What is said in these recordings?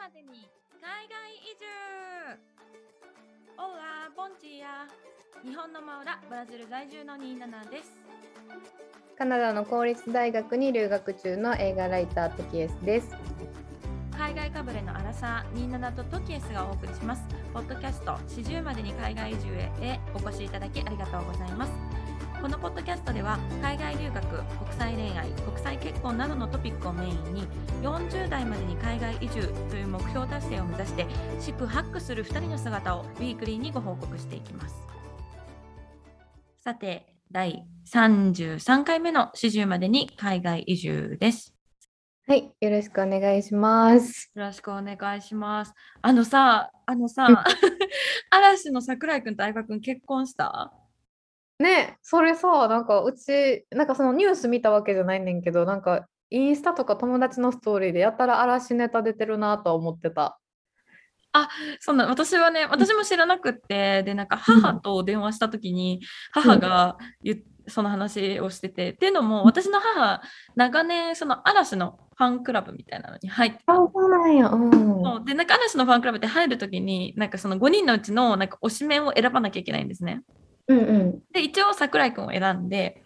までに海外移住。オラボンチア日本のマウラブラジル在住の27です。カナダの公立大学に留学中の映画ライタートキエスです。海外かぶれのアラサー27とトキエスがお送りします。ポッドキャスト40までに海外移住へへお越しいただきありがとうございますこのポッドキャストでは海外留学国際恋愛国際結婚などのトピックをメインに40代までに海外移住という目標達成を目指して四苦八苦する2人の姿をウィークリーにご報告していきますさて第33回目の40までに海外移住ですはい、よろしくお願いします。よろしくお願いします。あのさ、あのさ、う ん嵐の桜井くんと相葉くん結婚した？ね、それさ、なんかうち、なんかそのニュース見たわけじゃないねんけど、なんかインスタとか友達のストーリーでやたら嵐ネタ出てるなとは思ってた。そんな私はね、私も知らなくって、で、なんか母と電話した時に、母がその話をしてて、っていうのも、私の母、長年、その嵐のファンクラブみたいなのに入ってたあ、そうなんや。うん。ので、なんか嵐のファンクラブって入る時に、なんかその5人のうちのなんか推しメンを選ばなきゃいけないんですね。うんうん。で、一応桜井くんを選んで、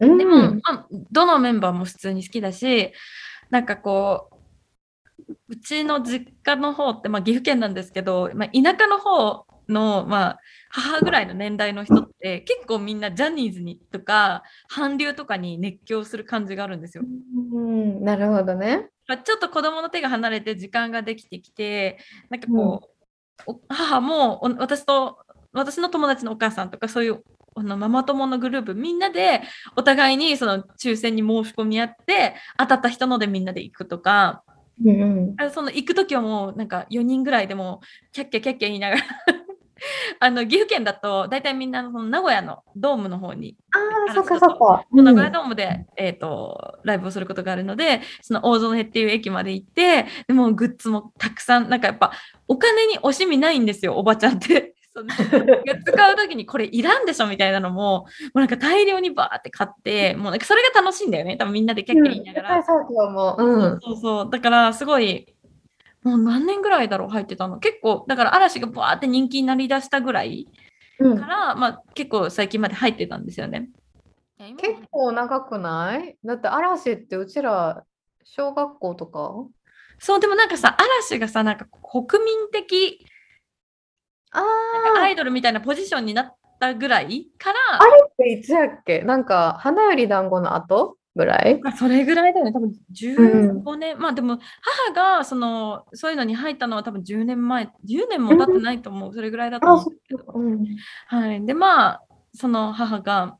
うんでも、まあ、どのメンバーも普通に好きだし、なんかこう、うちの実家の方って、まあ、岐阜県なんですけど、まあ、田舎の方の、まあ、母ぐらいの年代の人って、結構みんなジャニーズにとか、韓流とかに熱狂する感じがあるんですよ。うん、なるほどね。まあちょっと子供の手が離れて時間ができてきて、なんかこう、お母もお私と、私の友達のお母さんとか、そういうあのママ友のグループ、みんなでお互いにその抽選に申し込み合って、当たった人のでみんなで行くとか、うんうん。あその行く時はもうなんか4人ぐらいでもキャッキャキャッキャ言いながら あの岐阜県だと大体みんなその名古屋のドームの方にああ、そっかそっか。名古屋ドームで、えー、とライブをすることがあるのでその大園っていう駅まで行ってでもグッズもたくさんなんかやっぱお金に惜しみないんですよおばちゃんって。そのグッズ買う時にこれいらんでしょみたいなのももうなんか大量にバーって買ってもうなんかそれが楽しいんだよね多分みんなでキャッキャ言いながら。うん、そうそう思う。うん。そうそう。だから、すごい、もう何年ぐらいだろう、入ってたの。結構、だから嵐がバーって人気になりだしたぐらいうんから、まあ、結構最近まで入ってたんですよね。結構長くない？だって嵐ってうちら小学校とか？そう、でもなんかさ、嵐がさ、なんか国民的あアイドルみたいなポジションになったぐらいから、あれっていつやっけ？なんか花より団子の後？ぐらい？まあそれぐらいだよね。多分15年。まあでも、母がその、そういうのに入ったのは多分10年前、10年も経ってないと思う。それぐらいだとあ、思うそ。うか。うん。はい。で、まあ、その母が、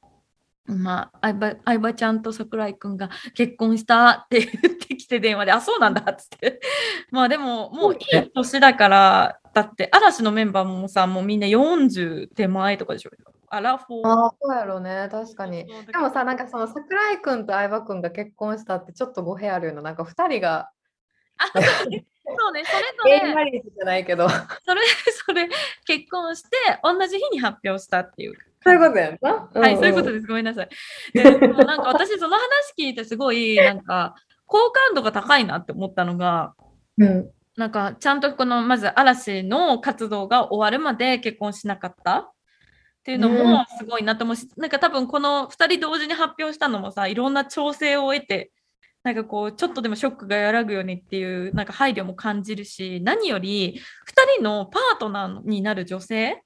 まあ、相葉相葉ちゃんと桜井くんが結婚したって言ってきて電話で、あ、そうなんだっつって。まあでも、もういい年だから、だって嵐のメンバーもさ、もうみんな40手前とかでしょ。アラフォー。ああ、そうやろね。確かに。でもさ、なんかその桜井くんと相葉くんが結婚したってちょっと語弊あるような。なんか二人があそうね、それぞれ、マリッジじゃないけど。それ、それ、結婚して、同じ日に発表したっていう。そういうことやんな？はい、そういうことでです。ごめんなさい。でなんか私、その話聞いて、すごい、なんか、好感度が高いなって思ったのが、す。うん。なんか、ちゃんとこの、まず嵐の活動が終わるまで結婚しなかった？っていうのうんもすごいなと思うし、なんか多分この2人同時に発表したのもさ、いろんな調整を得て、なんかこう、ちょっとでもショックが和らぐようにっていう、なんか配慮も感じるし、何より、2人のパートナーになる女性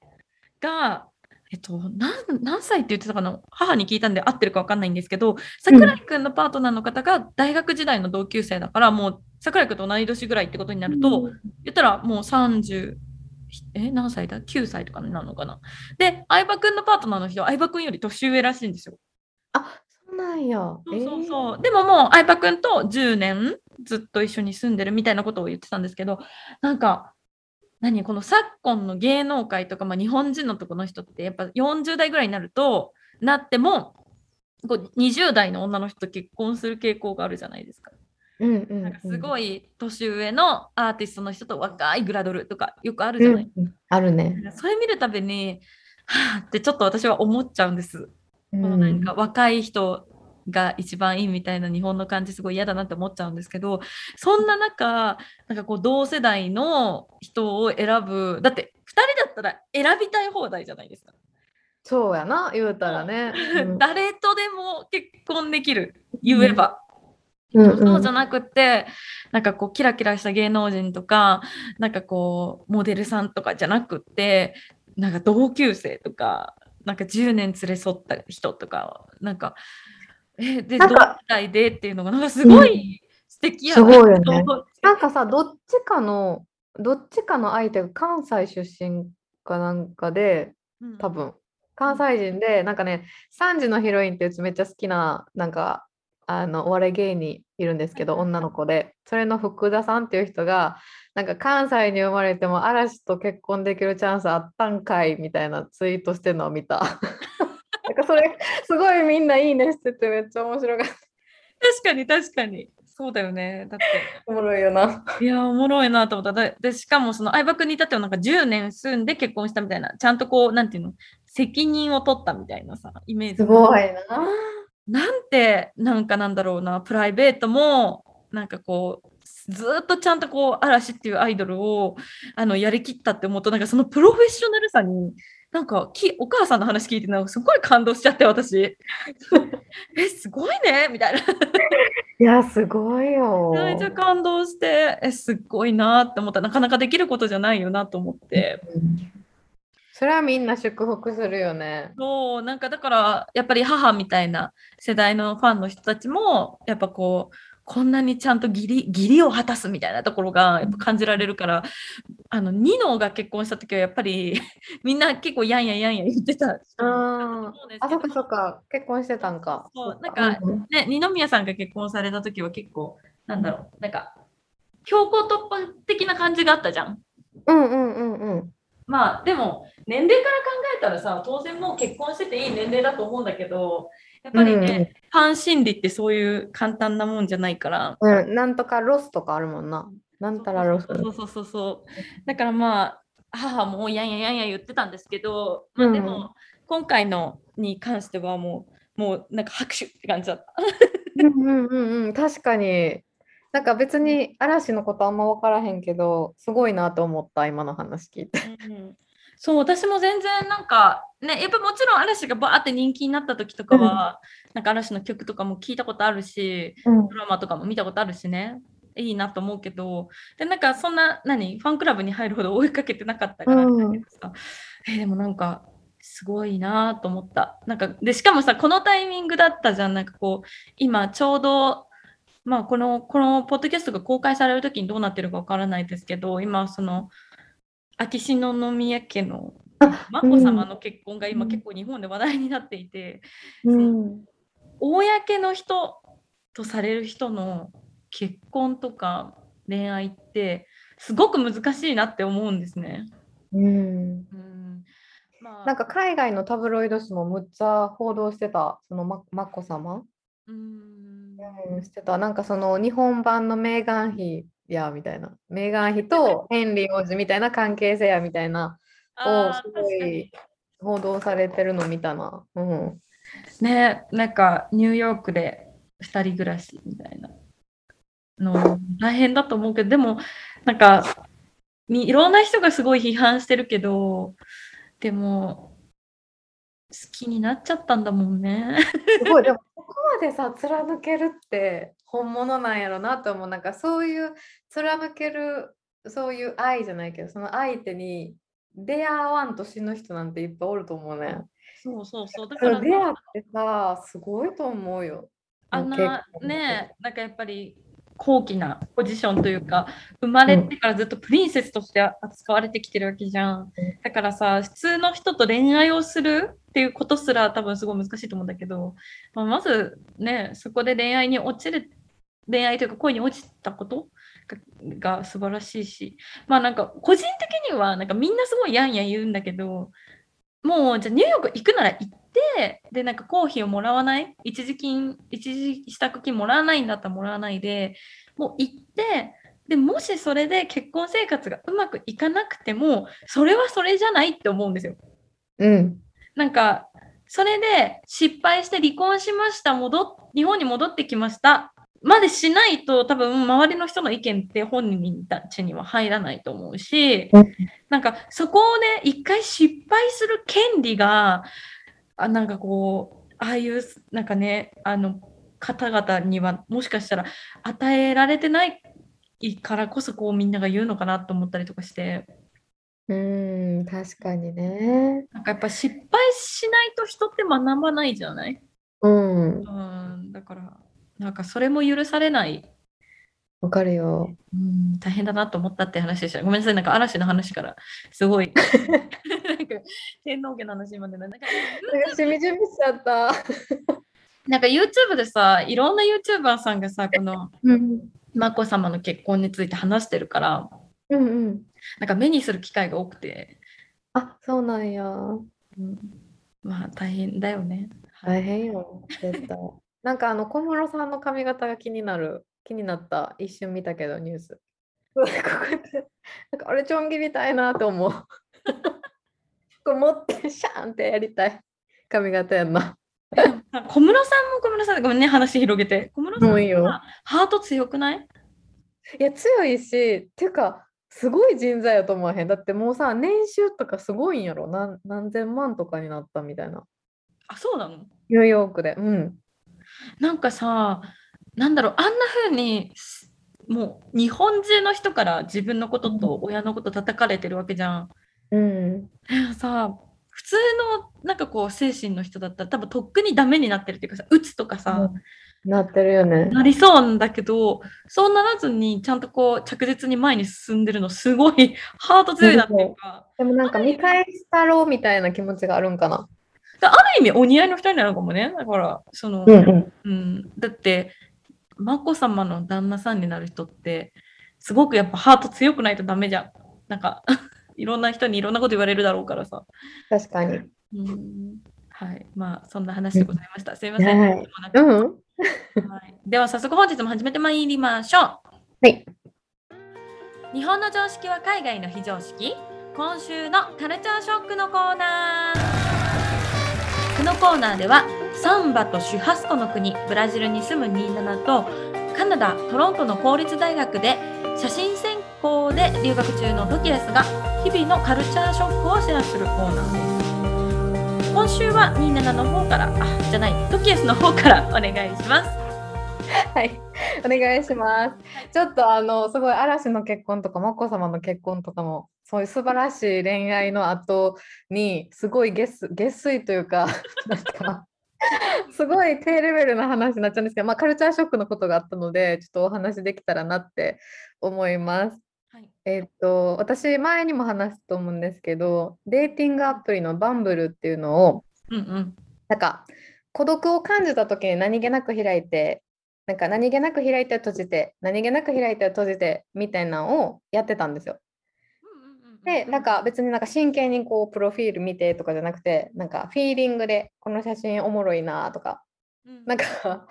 が、えっと、何何歳って言ってたかな母に聞いたんで合ってるか分かんないんですけど桜井くんのパートナーの方が大学時代の同級生だからもう桜井くんと同い年ぐらいってことになると、言ったらもう30え何歳だ ?9 歳とかになるのかな？で相葉くんのパートナーの人は相葉くんより年上らしいんですよ。あ、そうなんや。そうそうそう。でももう相葉くんと10年ずっと一緒に住んでるみたいなことを言ってたんですけどなんか何この昨今の芸能界とか、まあ、日本人のとこの人ってやっぱ40代ぐらいになるとなってもこう20代の女の人と結婚する傾向があるじゃないですか。えー。うんうん、うん。なんかすごい年上のアーティストの人と若いグラドルとかよくあるじゃない、うんうんあるね。それ見るたびにはあってちょっと私は思っちゃうんです。うこのなんか若い人が一番いいみたいな日本の感じすごい嫌だなって思っちゃうんですけどそんな中なんかこう同世代の人を選ぶだって2人だったら選びたい放題じゃないですか。そうやな言うたらね。うん誰とでも結婚できる言えば。うんそうじゃなくってなんかこうキラキラした芸能人とかなんかこうモデルさんとかじゃなくってなんか同級生とかなんか10年連れ添った人とかなんかえで同世なんか代でっていうのがなんかすごい素敵やすごいよね。なんかさどっちかのどっちかの相手が関西出身かなんかでうん。多分。関西人でなんかね3時のヒロインってうちめっちゃ好きななんかあのお笑い芸人いるんですけど女の子で。それの福田さんっていう人がなんか関西に生まれても嵐と結婚できるチャンスあったんかいみたいなツイートしてるのを見たなんかそれすごいみんないいねしててめっちゃ面白かった。確かに確かに。そうだよね。だって。おもろいよな。いやおもろいなと思った。ででしかもその相葉君に至ってはなんか10年住んで結婚したみたいなちゃんとこうなんていうの？責任を取ったみたいなさイメージ。すごいな。なんてなんかなんだろうなプライベートもなんかこうずーっとちゃんとこう嵐っていうアイドルをあのやりきったって思うとなんかそのプロフェッショナルさになんかきお母さんの話聞いてなんかすごい感動しちゃって私。えすごいねみたいな。いや、すごいよ。めっちゃ感動してえすっごいなって思った。なかなかできることじゃないよなと思って。うん。それはみんな祝福するよね。そうなんかだからやっぱり母みたいな世代のファンの人たちもやっぱこうこんなにちゃんと義理義理を果たすみたいなところがやっぱ感じられるからあのニノが結婚した時はやっぱり みんな結構やんやんやんやん言ってたしああ、そっかそっか。結婚してたんか。そうなんかうんね、二宮さんが結婚された時は結構なんだろうなんか強行突破的な感じがあったじゃん。うんうんうんうん。まあでも年齢から考えたらさ当然もう結婚してていい年齢だと思うんだけどやっぱりね、ファン心理ってそういう簡単なもんじゃないから。うんうん。なんとかロスとかあるもんな。なんたらロス。そうそうそうそう。だからまあ母もやんやんやんや言ってたんですけど、まあ、でも、うん今回のに関してはもうもうなんか拍手って感じだった。うんうんうんうん。確かに。なんか別に嵐のことあんま分からへんけど、すごいなと思った、今の話聞いて。うんそう私も全然なんかねやっぱもちろん嵐がバーって人気になった時とかは、なんか嵐の曲とかも聞いたことあるしうん。ドラマとかも見たことあるしね。いいなと思うけどでなんかそんな何ファンクラブに入るほど追いかけてなかったからあれだけどさ、えーでもなんかすごいなと思った。なんかでしかもさこのタイミングだったじゃん。なんかこう今ちょうどまあこのこのポッドキャストが公開される時にどうなってるかわからないですけど今その秋篠宮家の眞子さまの結婚が今結構日本で話題になっていて、うん。公の人とされる人の結婚とか恋愛ってすごく難しいなって思うんですね。うん。うんまあ、なんか海外のタブロイド紙もむっちゃ報道してた、そのま眞子さま。うんうん、してた。なんかその日本版のメーガン妃やみたいな。メーガン妃とヘンリー王子みたいな関係性やみたいなをすごい報道されてるの見たな。うん。ねなんかニューヨークで2人暮らしみたいなの大変だと思うけどでもなんかみいろんな人がすごい批判してるけどでも好きになっちゃったんだもんね。すごい、でもここまでさ、貫けるって本物なんやろなと思う。なんかそういう貫ける、そういう愛じゃないけど、その相手に出会わんと死ぬ人なんていっぱいおると思うね。そうそうそうだそかられ出会ってさ、すごいと思うよ。あんなねなんかやっぱり高貴なポジションというか生まれてからずっとプリンセスとして扱われてきてるわけじゃん。だからさ普通の人と恋愛をするっていうことすら多分すごい難しいと思うんだけど、まあ、まずねそこで恋愛に落ちる恋愛というか恋に落ちたことがが素晴らしいしまあなんか個人的にはなんかみんなすごいやんやん言うんだけどもうじゃあニューヨーク行くなら行ってでなんか公費をもらわない？一時金一時支度金もらわないんだったらもらわないでもう行ってでもしそれで結婚生活がうまくいかなくてもそれはそれじゃないって思うんですよ。うん。なんかそれで失敗して離婚しました戻っ日本に戻ってきました。までしないと多分周りの人の意見って本人たちには入らないと思うし、うん。なんかそこをね、一回失敗する権利が、あなんかこう、ああいうなんかね、あの方々にはもしかしたら与えられてないからこそこうみんなが言うのかなと思ったりとかして、うーん、確かにね。なんかやっぱ失敗しないと人って学ばないじゃない？うん、うん、だから、なんかそれも許されない、わかるよ。うん、大変だなと思ったって話でした。ごめんなさい、なんか嵐の話から、すごい、なんか天皇家の話までな、なんか、なんかしみじみしちゃった。なんか YouTube でさ、いろんな YouTuber さんがさ、このうん、眞子さまの結婚について話してるから、うん、うん。なんか目にする機会が多くて、あ、そうなんや。うん、まあ大変だよね。大変よ、絶対。なんかあの小室さんの髪型が気になる、気になった。一瞬見たけど、ニュース。なんかあれ、ちょん切りたいなと思う。これ持ってシャーンってやりたい髪型やんな。小室さんも小室さんでごめんね、話広げて。小室さんもういいよはハート強くない？いや、強いし、っていうか、すごい人材やと思わへん。だってもうさ、年収とかすごいんやろ。何何千万とかになったみたいな。あ、そうなの？ニューヨークで。うん。なんかさ、なんだろう、あんな風に、すもう日本中の人から自分のことと親のこと叩かれてるわけじゃん。うん。さ、普通のなんかこう精神の人だったら多分とっくにダメになってるっていうかさ、うつとかさ、なってるよね。なりそうなんだけど、そうならずにちゃんとこう着実に前に進んでるのすごいハート強いなっていうか、でもなんか見返したろうみたいな気持ちがあるんかな。ある意味お似合いの二人なのかもね。だから、その、うんうん、だって、眞子さまの旦那さんになる人って、すごくやっぱハート強くないとダメじゃん。なんか、いろんな人にいろんなこと言われるだろうからさ。確かに。うん、はい。まあ、そんな話でございました。すいません。はいうん。はい、では、早速本日も始めてまいりましょう。はい。日本の常識は海外の非常識今週のカルチャーショックのコーナーこのコーナーではサンバとシュハスコの国ブラジルに住む27とカナダ・トロントの公立大学で写真専攻で留学中のトキエスが日々のカルチャーショックをシェアするコーナーです今週は27の方からあじゃないトキエスの方からお願いしますはい。お願いします。ちょっとあの、すごい嵐の結婚とか、眞子さまの結婚とかも、そういう素晴らしい恋愛の後に、すごい月月水というか、なんか、すごい低レベルな話になっちゃうんですけど、まあ、カルチャーショックのことがあったので、ちょっとお話できたらなって思います。はいえっと、私、前にも話すと思うんですけど、デーティングアプリのバンブルっていうのを、うんうんなんか孤独を感じた時に何気なく開いてなんか何気なく開いて閉じて何気なく開いて閉じてみたいなのをやってたんですよ。でなんか別になんか真剣にこうプロフィール見てとかじゃなくてなんかフィーリングでこの写真おもろいなとかうん。なんか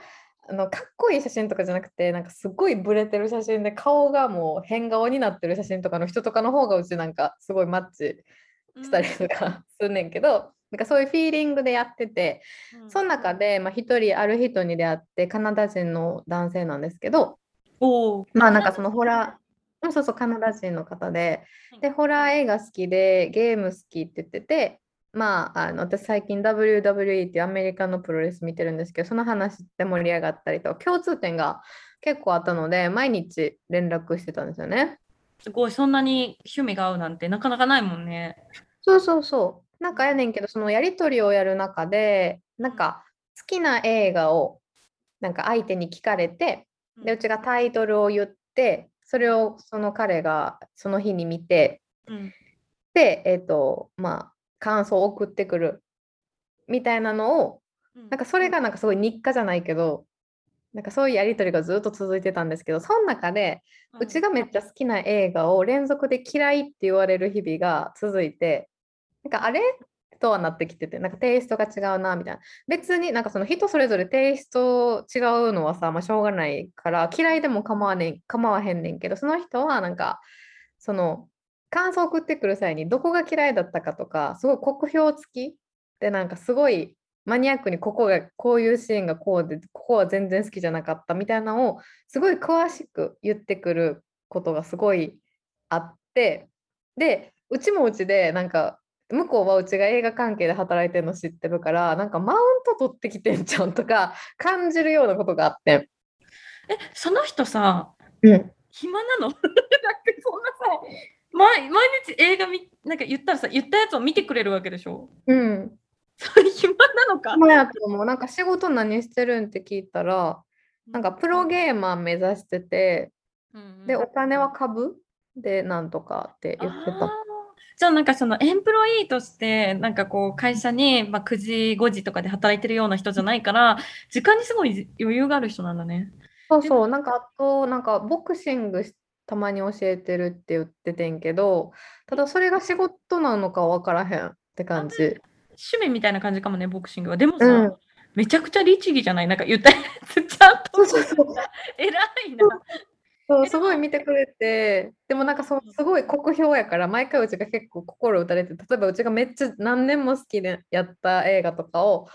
あのかっこいい写真とかじゃなくてなんかすごいブレてる写真で顔がもう変顔になってる写真とかの人とかの方がうちなんかすごいマッチしたりとかすんねんけど、なんかそういうフィーリングでやってて、その中で、まあ、一人ある人に出会ってカナダ人の男性なんですけどまあなんかそのホラーうんそうそうカナダ人の方ではいでホラー映画好きでゲーム好きって言っててまああの私最近 WWE っていうアメリカのプロレス見てるんですけどその話で盛り上がったりと共通点が結構あったので毎日連絡してたんですよね。すごい、そんなに趣味が合うなんてなかなかないもんね。そうそうそう。なんかやねんけど、そのやりとりをやる中で、なんか好きな映画をなんか相手に聞かれて、で、うちがタイトルを言って、それをその彼がその日に見て、うん。で、えっ、と、まあ、感想を送ってくるみたいなのを、なんかそれがなんかすごい日課じゃないけど、なんかそういうやりとりがずっと続いてたんですけど、その中で、うちがめっちゃ好きな映画を連続で嫌いって言われる日々が続いて、なんかあれとはなってきてて、なんかテイストが違うなみたいな。別になんかその人それぞれテイスト違うのはさ、まあ、しょうがないから嫌いでも構わねん構わへんねんけど、その人はなんかその感想を送ってくる際にどこが嫌いだったかとか、すごい酷評付きでなんかすごいマニアックにここがこういうシーンがこうでここは全然好きじゃなかったみたいなのをすごい詳しく言ってくることがすごいあってでうちもうちでなんか向こうはうちが映画関係で働いてるの知ってるからなんかマウント取ってきてんじゃんとか 感じるようなことがあってん。え、その人さ、うん、暇なの？だってそんなさ、毎毎日映画み、なんか言ったらさ、言ったやつを見てくれるわけでしょ？うん、それ 暇なのか？まやと思うなんか仕事何してるんって聞いたらなんかプロゲーマー目指しててうんうんでお金は株でなんとかって言ってた。じゃあなんかそのエンプロイーとしてなんかこう会社にまあ9時5時とかで働いてるような人じゃないから時間にすごい余裕がある人なんだね。そうそう、なんかあと、なんかボクシングしたまに教えてるって言っててんけど、ただそれが仕事なのか分からへんって感じ。趣味みたいな感じかもねボクシングは。でもさ、うん、めちゃくちゃ律儀じゃない？なんか言ったやつちゃんと。偉いな。そう、えすごい見てくれて、でもなんかそうすごい酷評やから、毎回うちが結構心打たれて、例えばうちがめっちゃ何年も好きでやった映画とかを、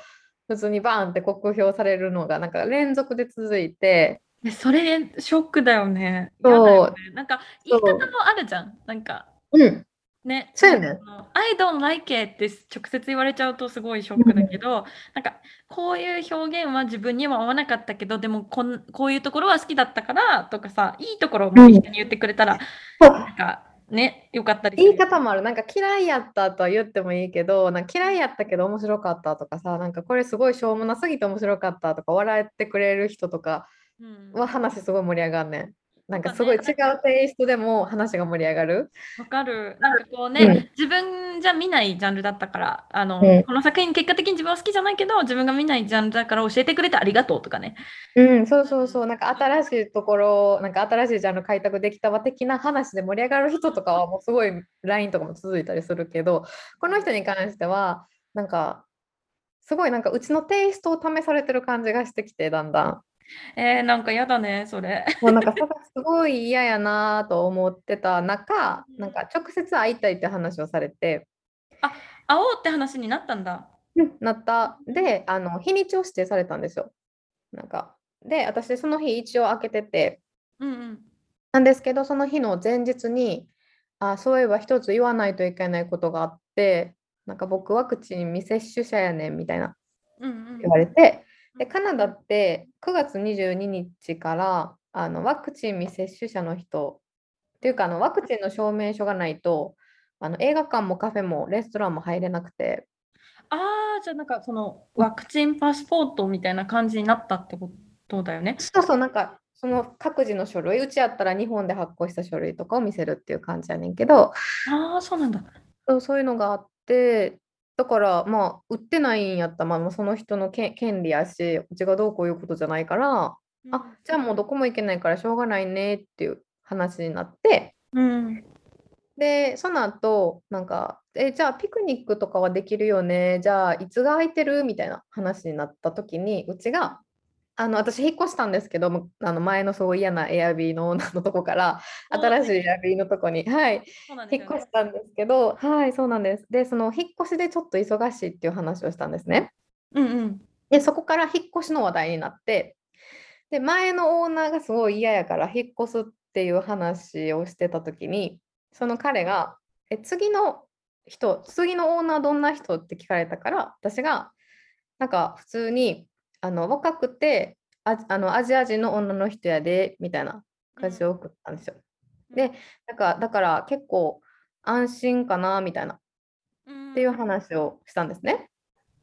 普通にバーンって酷評されるのがなんか連続で続いて、えそれショックだよね。そう。ね。なんか言い方もあるじゃん。なんかうん、ね。そうやね I don't like it って直接言われちゃうとすごいショックだけど、なんかこういう表現は自分には合わなかったけど、でもこんこういうところは好きだったからとかさ、いいところも一緒に言ってくれたら、そうなんかね、よかったり言い方もある。なんか嫌いやったとは言ってもいいけど、なんか嫌いやったけど面白かったとかさ、なんかこれすごいしょうもなすぎて面白かったとか笑ってくれる人とかうんは話すごい盛り上がんねん。なんかすごい違うテイストでも話が盛り上がる。わかる。なんかこうね、うん自分じゃ見ないジャンルだったから、あの、うんこの作品結果的に自分は好きじゃないけど、自分が見ないジャンルだから教えてくれてありがとうとかね。うん、そうそうそう。なんか新しいところ、なんか新しいジャンル開拓できたわ的な話で盛り上がる人とかはもうすごい LINE とかも続いたりするけど、この人に関しては、なんかすごいなんかうちのテイストを試されてる感じがしてきて、だんだん。えー、なんかやだね、それ。もうなんかそれがすごい嫌やなと思ってた中、なんか直接会いたいって話をされて、会おうって話になったんだ。なった。で、あの日にちを指定されたんですよ。なんか。で、私その日一応開けてて、うんうん。なんですけど、その日の前日に、あ、そういえば一つ言わないといけないことがあって、なんか僕ワクチン未接種者やねんみたいなうんうん言われて、で、カナダって9月22日からあのワクチン未接種者の人っていうかあのワクチンの証明書がないとあの映画館もカフェもレストランも入れなくて、ああ、じゃあなんかそのワクチンパスポートみたいな感じになったってことだよね。そうそう、なんかその各自の書類、うちやったら日本で発行した書類とかを見せるっていう感じやねんけど、ああ、そうなんだ。そうそういうのがあって、だからまあ売ってないんやったら、まあ、その人のけ権利やし、うちがどうこういうことじゃないから、あじゃあもうどこも行けないからしょうがないねっていう話になって、うん。で、その後、なんか、え、じゃあピクニックとかはできるよね。じゃあいつが空いてる？みたいな話になった時に、うちが、あの私引っ越したんですけど、むあの前のそう嫌なエアビーの女のとこから 新しいエアビーのとこに、はい、引っ越したんですけど、はい、そうなんです。で、その引っ越しでちょっと忙しいっていう話をしたんですね。うんうん。で、そこから引っ越しの話題になって、で、前のオーナーがすごい嫌やから引っ越すっていう話をしてた時に、その彼が、え、次の人、次のオーナーどんな人？って聞かれたから、私が、なんか普通に、あの、若くて、ああのアジア人の女の人やで、みたいな感じで送ったんですよ。で、なんか、だから結構安心かな、みたいな、っっていう話をしたんですね。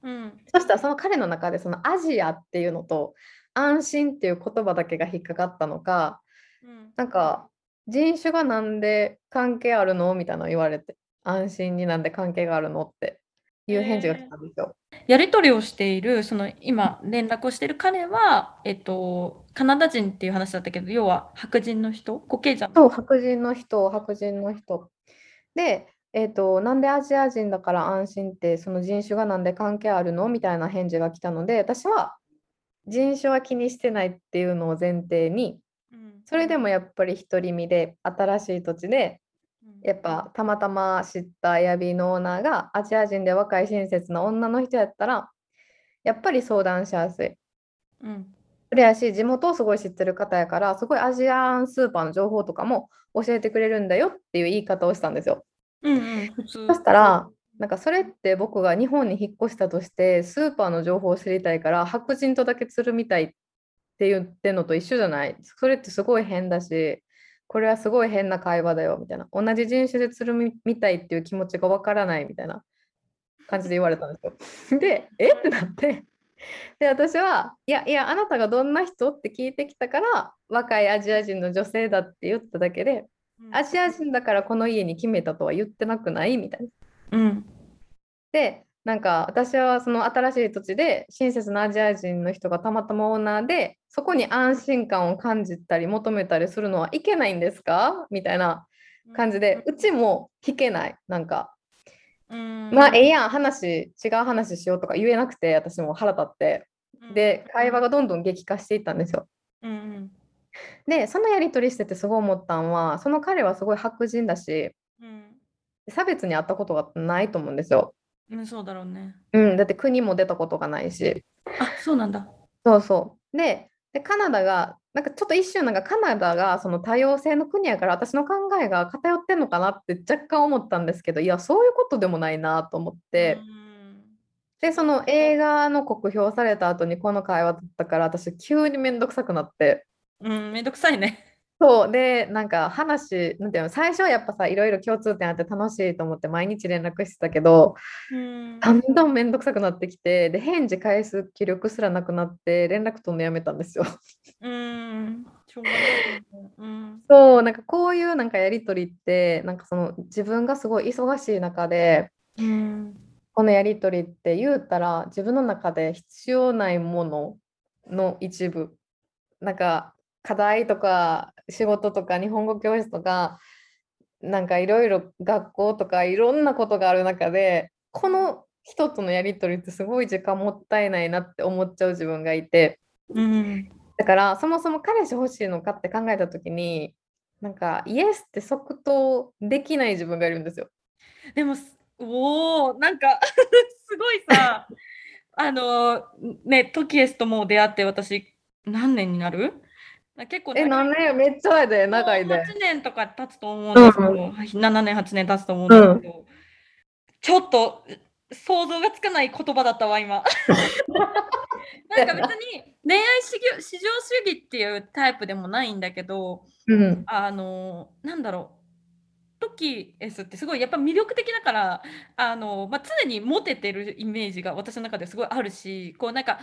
うん。そしたらその彼の中でそのアジアっていうのと安心っていう言葉だけが引っかかったのか、うん。なんか人種がなんで関係あるの？みたいなの言われて、安心になんで関係があるの？っていう返事が来たんですよ。やり取りをしている、その今連絡をしている彼は、えっと、カナダ人っていう話だったけど、要は白人の人、コケージャン。そう、白人の人、白人の人。で、えっと、なんでアジア人だから安心って、その人種がなんで関係あるの？みたいな返事が来たので、私は人種は気にしてないっていうのを前提に、うんそれでもやっぱり独り身で新しい土地でやっぱたまたま知ったエアビーのオーナーがアジア人で若い親切な女の人やったらやっぱり相談しやすい。うん。それやし、地元をすごい知ってる方やから、すごいアジアンスーパーの情報とかも教えてくれるんだよっていう言い方をしたんですよ。うんうん。そしたら、なんかそれって僕が日本に引っ越したとして、スーパーの情報を知りたいから、白人とだけつるみたいって言ってんのと一緒じゃない？それってすごい変だし、これはすごい変な会話だよみたいな。同じ人種でつるみみたいっていう気持ちがわからないみたいな感じで言われたんですよ。で、え？ってなって。で、私は、いやいや、あなたがどんな人って聞いてきたから、若いアジア人の女性だって言っただけで、うんアジア人だからこの家に決めたとは言ってなくない？みたいな。うん。で、なんか私はその新しい土地で親切なアジア人の人がたまたまオーナーで、そこに安心感を感じたり求めたりするのはいけないんですか？みたいな感じで、うちも引けない。なんか、うん。まあええやん、話、違う話しようとか言えなくて、私も腹立って。うんで、会話がどんどん激化していったんですよ。うんで、そのやり取りしててすごい思ったんは、その彼はすごい白人だし、うん。差別にあったことがないと思うんですよ。うん。そうだろうね。うん、だって国も出たことがないし。あ、そうなんだ。そうそう。で、でカナダが、なんかちょっと一瞬なんかカナダがその多様性の国やから私の考えが偏ってんのかなって若干思ったんですけど、いや、そういうことでもないなと思って、うんで、その映画の酷評された後にこの会話だったから私急にめんどくさくなって、うん、めんどくさいね。そう、で、なんか話、なんていうの、最初はやっぱさ、いろいろ共通点あって楽しいと思って毎日連絡してたけど、うん。だんだんめんどくさくなってきて、で、返事返す気力すらなくなって連絡取るのやめたんですよ。うん。しょうがないと思う。うん。そう、なんかこういうなんかやり取りって、なんかその自分がすごい忙しい中で、うん。このやり取りって言うたら自分の中で必要ないものの一部。なんか課題とか仕事とか日本語教室とか、なんかいろいろ学校とかいろんなことがある中で、この人とのやり取りってすごい時間もったいないなって思っちゃう自分がいて。うん。だからそもそも彼氏欲しいのかって考えた時になんかイエスって即答できない自分がいるんですよ。でもす、おお、なんか すごいさ、あの、ね、トキエスともう出会って私、何年になる？結構え、何年？めっちゃやで、長いで。8年とか経つと思うんですけど、うん7年、8年経つと思うんですけど、ちょっと想像がつかない言葉だったわ、今。なんか別に恋愛至上主義っていうタイプでもないんだけど、うん。あの、なんだろう。トキエスってすごいやっぱ魅力的だからあの、まあ、常にモテてるイメージが私の中ですごいあるしこうなんか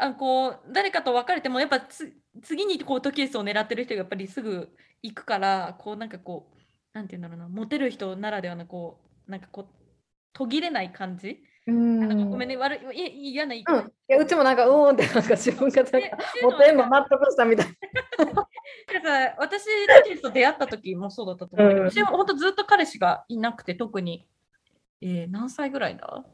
あこう誰かと別れてもやっぱつ次にこうトキエスを狙ってる人がやっぱりすぐ行くからこうなんかこうなんて言うんだろうなモテる人ならではのこうなんかこう途切れない感じ、うん。あのごめんね悪いい嫌な言い方。うん、いやうちもなんかうーんってなんか自分がなんかモはテんの納得したみたい。なんか私トキエスと出会った時もそうだったと思うけど、うん。私は本当ずっと彼氏がいなくて特に、えー何歳ぐらいだ？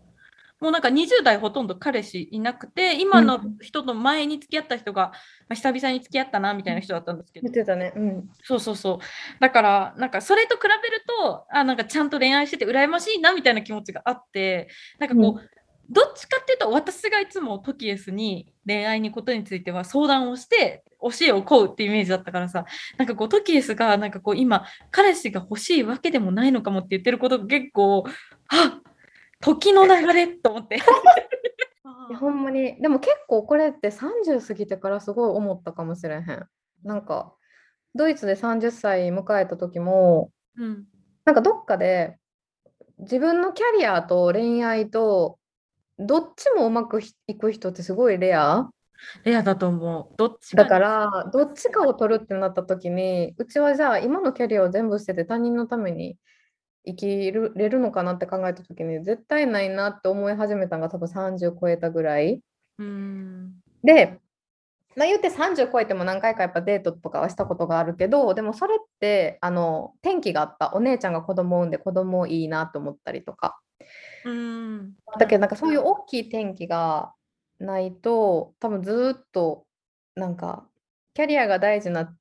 もうなんか20代ほとんど彼氏いなくて今の人と前に付き合った人が、まあ、久々に付き合ったなみたいな人だったんですけど。言ってたね。うん。そうそうそう。だからなんかそれと比べるとあなんかちゃんと恋愛してて羨ましいなみたいな気持ちがあってなんかこう、うどっちかっていうと私がいつもトキエスに恋愛にことについては相談をして教えを請うってイメージだったからさ。なんかこうトキエスがなんかこう今彼氏が欲しいわけでもないのかもって言ってることが結構あ時の流れと思って。いやほんまにでも結構これって30過ぎてからすごい思ったかもしれへん。なんかドイツで30歳迎えた時もうんなんかどっかで自分のキャリアと恋愛とどっちもうまくいく人ってすごいレアレアだと思う。どっちかだからどっちかを取るってなった時にうちはじゃあ今のキャリアを全部捨てて他人のために生きるれるのかなって考えた時に絶対ないなって思い始めたのが多分30超えたぐらい。うん。で、まあ、言って30超えても何回かやっぱデートとかはしたことがあるけどでもそれってあの転機があった。お姉ちゃんが子供を産んで子供いいなと思ったりとか。うん。だけどなんかそういう大きい転機がないと多分ずーっとなんかキャリアが大事な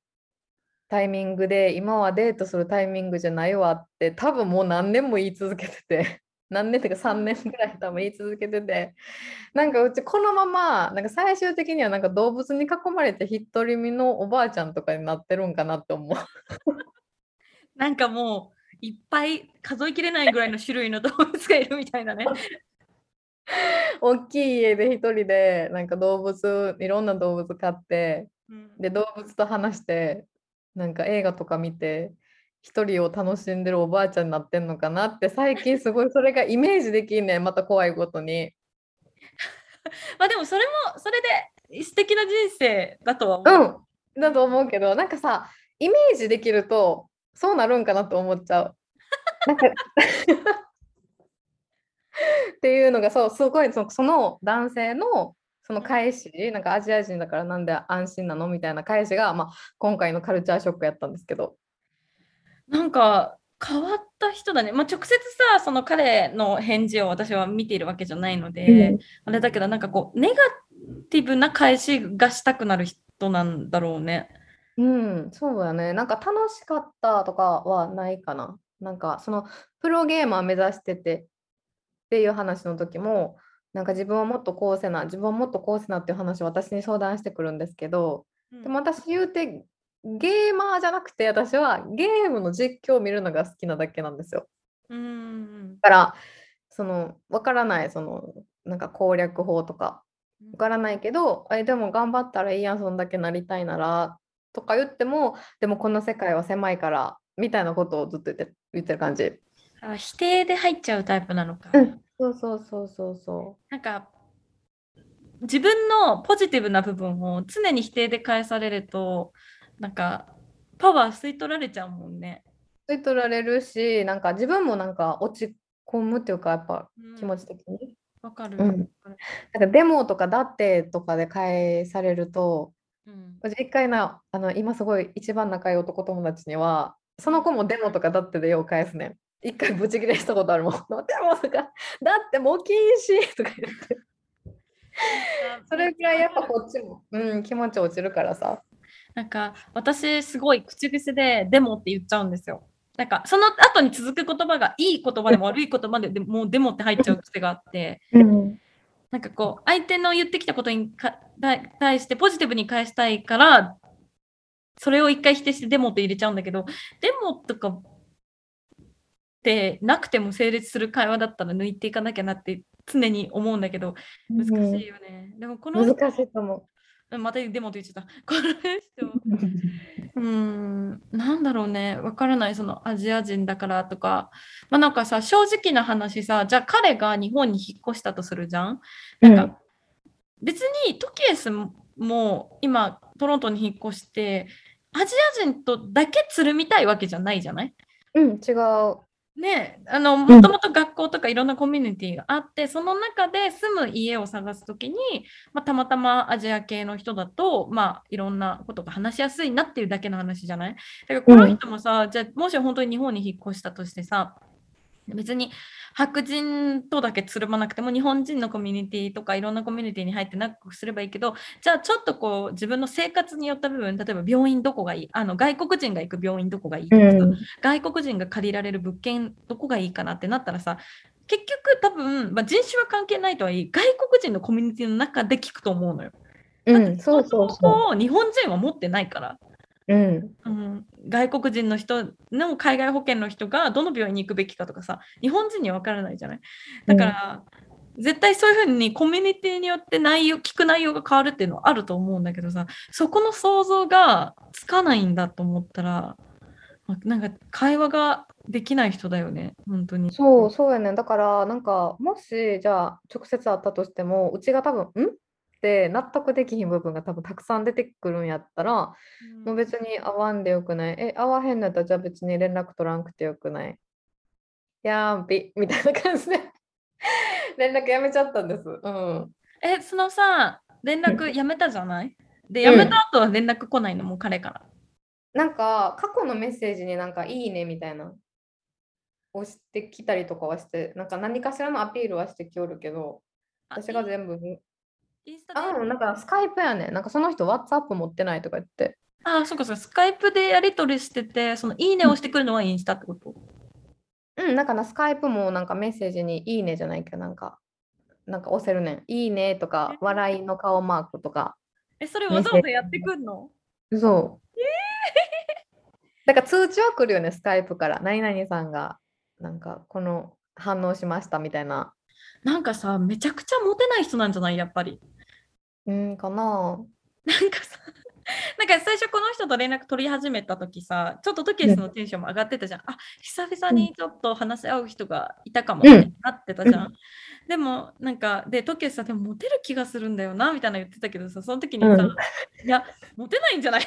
タイミングで今はデートするタイミングじゃないわって多分もう何年も言い続けてて 何年っていうか3年ぐらい多分言い続けててなんかうちこのままなんか最終的にはなんか動物に囲まれて独り身のおばあちゃんとかになってるんかなって思う。なんかもういっぱい数えきれないぐらいの種類の動物がいるみたいなね。大きい家で一人でなんか動物いろんな動物飼ってうんで動物と話してなんか映画とか見て一人を楽しんでるおばあちゃんになってんのかなって最近すごいそれがイメージできんねんまた怖いことに。まあでもそれもそれで素敵な人生だとは思う。うんだと思うけどなんかさイメージできるとそうなるんかなと思っちゃう。なんか っていうのがそうすごいそのその男性のその返しなんかアジア人だからなんで安心なのみたいな返しが、まあ、今回のカルチャーショックやったんですけど。なんか変わった人だね。まあ、直接さその彼の返事を私は見ているわけじゃないので、あれだけどなんかこうネガティブな返しがしたくなる人なんだろうね。うん、そうだね。なんか楽しかったとかはないかな。なんかそのプロゲーマー目指しててっていう話の時も、なんか自分はもっとこうせな、自分はもっとこうせなっていう話を私に相談してくるんですけど、でも私言うてゲーマーじゃなくて私はゲームの実況を見るのが好きなだけなんですよ。うんだからそのわからないそのなんか攻略法とかわからないけど、えでも頑張ったらいいやんそんだけなりたいならとか言ってもでもこの世界は狭いからみたいなことをずっと言って言ってる感じ。あ否定で入っちゃうタイプなのか。うんそうそうそうそうそなんか自分のポジティブな部分を常に否定で返されるとなんかパワー吸い取られちゃうもんね。う。吸い取られるしなんか自分もなんか落ち込むっていうかやっぱうん気持ち的に。わかる。うんわかるなんかデモとかだってとかで返されるとうん私一回なあの今すごい一番仲いい男友達にはその子もデモとかだってでよう返すねん。一回ブチギレしたことあるもん。デモとかだってもう禁止とか言って。それぐらいやっぱこっちも、うん、気持ち落ちるからさ。なんか私すごい口癖でデモって言っちゃうんですよ。なんかその後に続く言葉がいい言葉でも悪い言葉ででもうデモって入っちゃう癖があって、うん、なんかこう相手の言ってきたことにか対対してポジティブに返したいから、それを一回否定してデモって入れちゃうんだけど、デモとかってなくても成立する会話だったら抜いていかなきゃなって常に思うんだけど、難しいよね。でもこの難しいと思うんまたデモって言っちゃった。この人 う。ん、なんだろうね、わからない、そのアジア人だからとか、まあなんかさ、正直な話さ、じゃあ彼が日本に引っ越したとするじゃん。なんか、別にトキエスも今、トロントに引っ越して、アジア人とだけつるみたいわけじゃないじゃない？うん、違う。ねあのもともと学校とかいろんなコミュニティがあって、その中で住む家を探すときに、まあ、たまたまアジア系の人だと、まあ、いろんなことが話しやすいなっていうだけの話じゃない？だからこの人もさ、じゃあもし本当に日本に引っ越したとしてさ、別に白人とだけつるまなくても日本人のコミュニティとかいろんなコミュニティに入って仲良くすればいいけどじゃあちょっとこう自分の生活によった部分例えば病院どこがいいあの外国人が行く病院どこがいいとかさ、外国人が借りられる物件どこがいいかなってなったらさ結局多分、まあ、人種は関係ないとはいえ外国人のコミュニティの中で聞くと思うのよ。うん、そうそうそそ日本人は持ってないから、う。うん、うん、外国人の人の海外保険の人がどの病院に行くべきかとかさ日本人には分からないじゃない？だから、絶対そういうふうにコミュニティによって内容聞く内容が変わるっていうのはあると思うんだけどさそこの想像がつかないんだと思ったらまなんか会話ができない人だよね本当に。そう、そうやねん。だから、なんか、もし、じゃあ、直接会ったとしても、うちが多分、ん？って納得できひん部分が多分たくさん出てくるんやったら、うんもう別に会わんでよくない。え、会わへんのやったら、じゃあ別に連絡取らんくてよくない？やーび、みたいな感じで 連絡やめちゃったんです。うん。えそのさ連絡やめたじゃない？でやめた後は連絡来ないの？もう彼から。なんか、過去のメッセージになんか、いいねみたいな、押してきたりとかはして、なんか何かしらのアピールはしてきおるけど、あ私が全部、インスタで？あ、うんなんかスカイプやねん。なんかその人、WhatsApp 持ってないとか言って。あそうかそうかスカイプでやり取りしててそのいいねをしてくるのはインスタってこと？うん、なんかな、スカイプもなんかメッセージにいいねじゃないけど、なんか、なんか押せるねん。いいねとか、笑いの顔マークとか。え、それわざわざやってくんの？そう。だから通知は来るよね、スカイプから。何々さんが、なんか、この反応しましたみたいな。なんかさ、めちゃくちゃモテない人なんじゃない？やっぱり。うん、かな。なんかさ、なんか最初この人と連絡取り始めた時さ、ちょっとトケスのテンションも上がってたじゃん。あ、久々にちょっと話し合う人がいたかもっうんてなってたじゃん。でもなんか、で、トケスさ、でもモテる気がするんだよな、みたいな言ってたけどさ、その時にさ、うんいや、モテないんじゃない？っ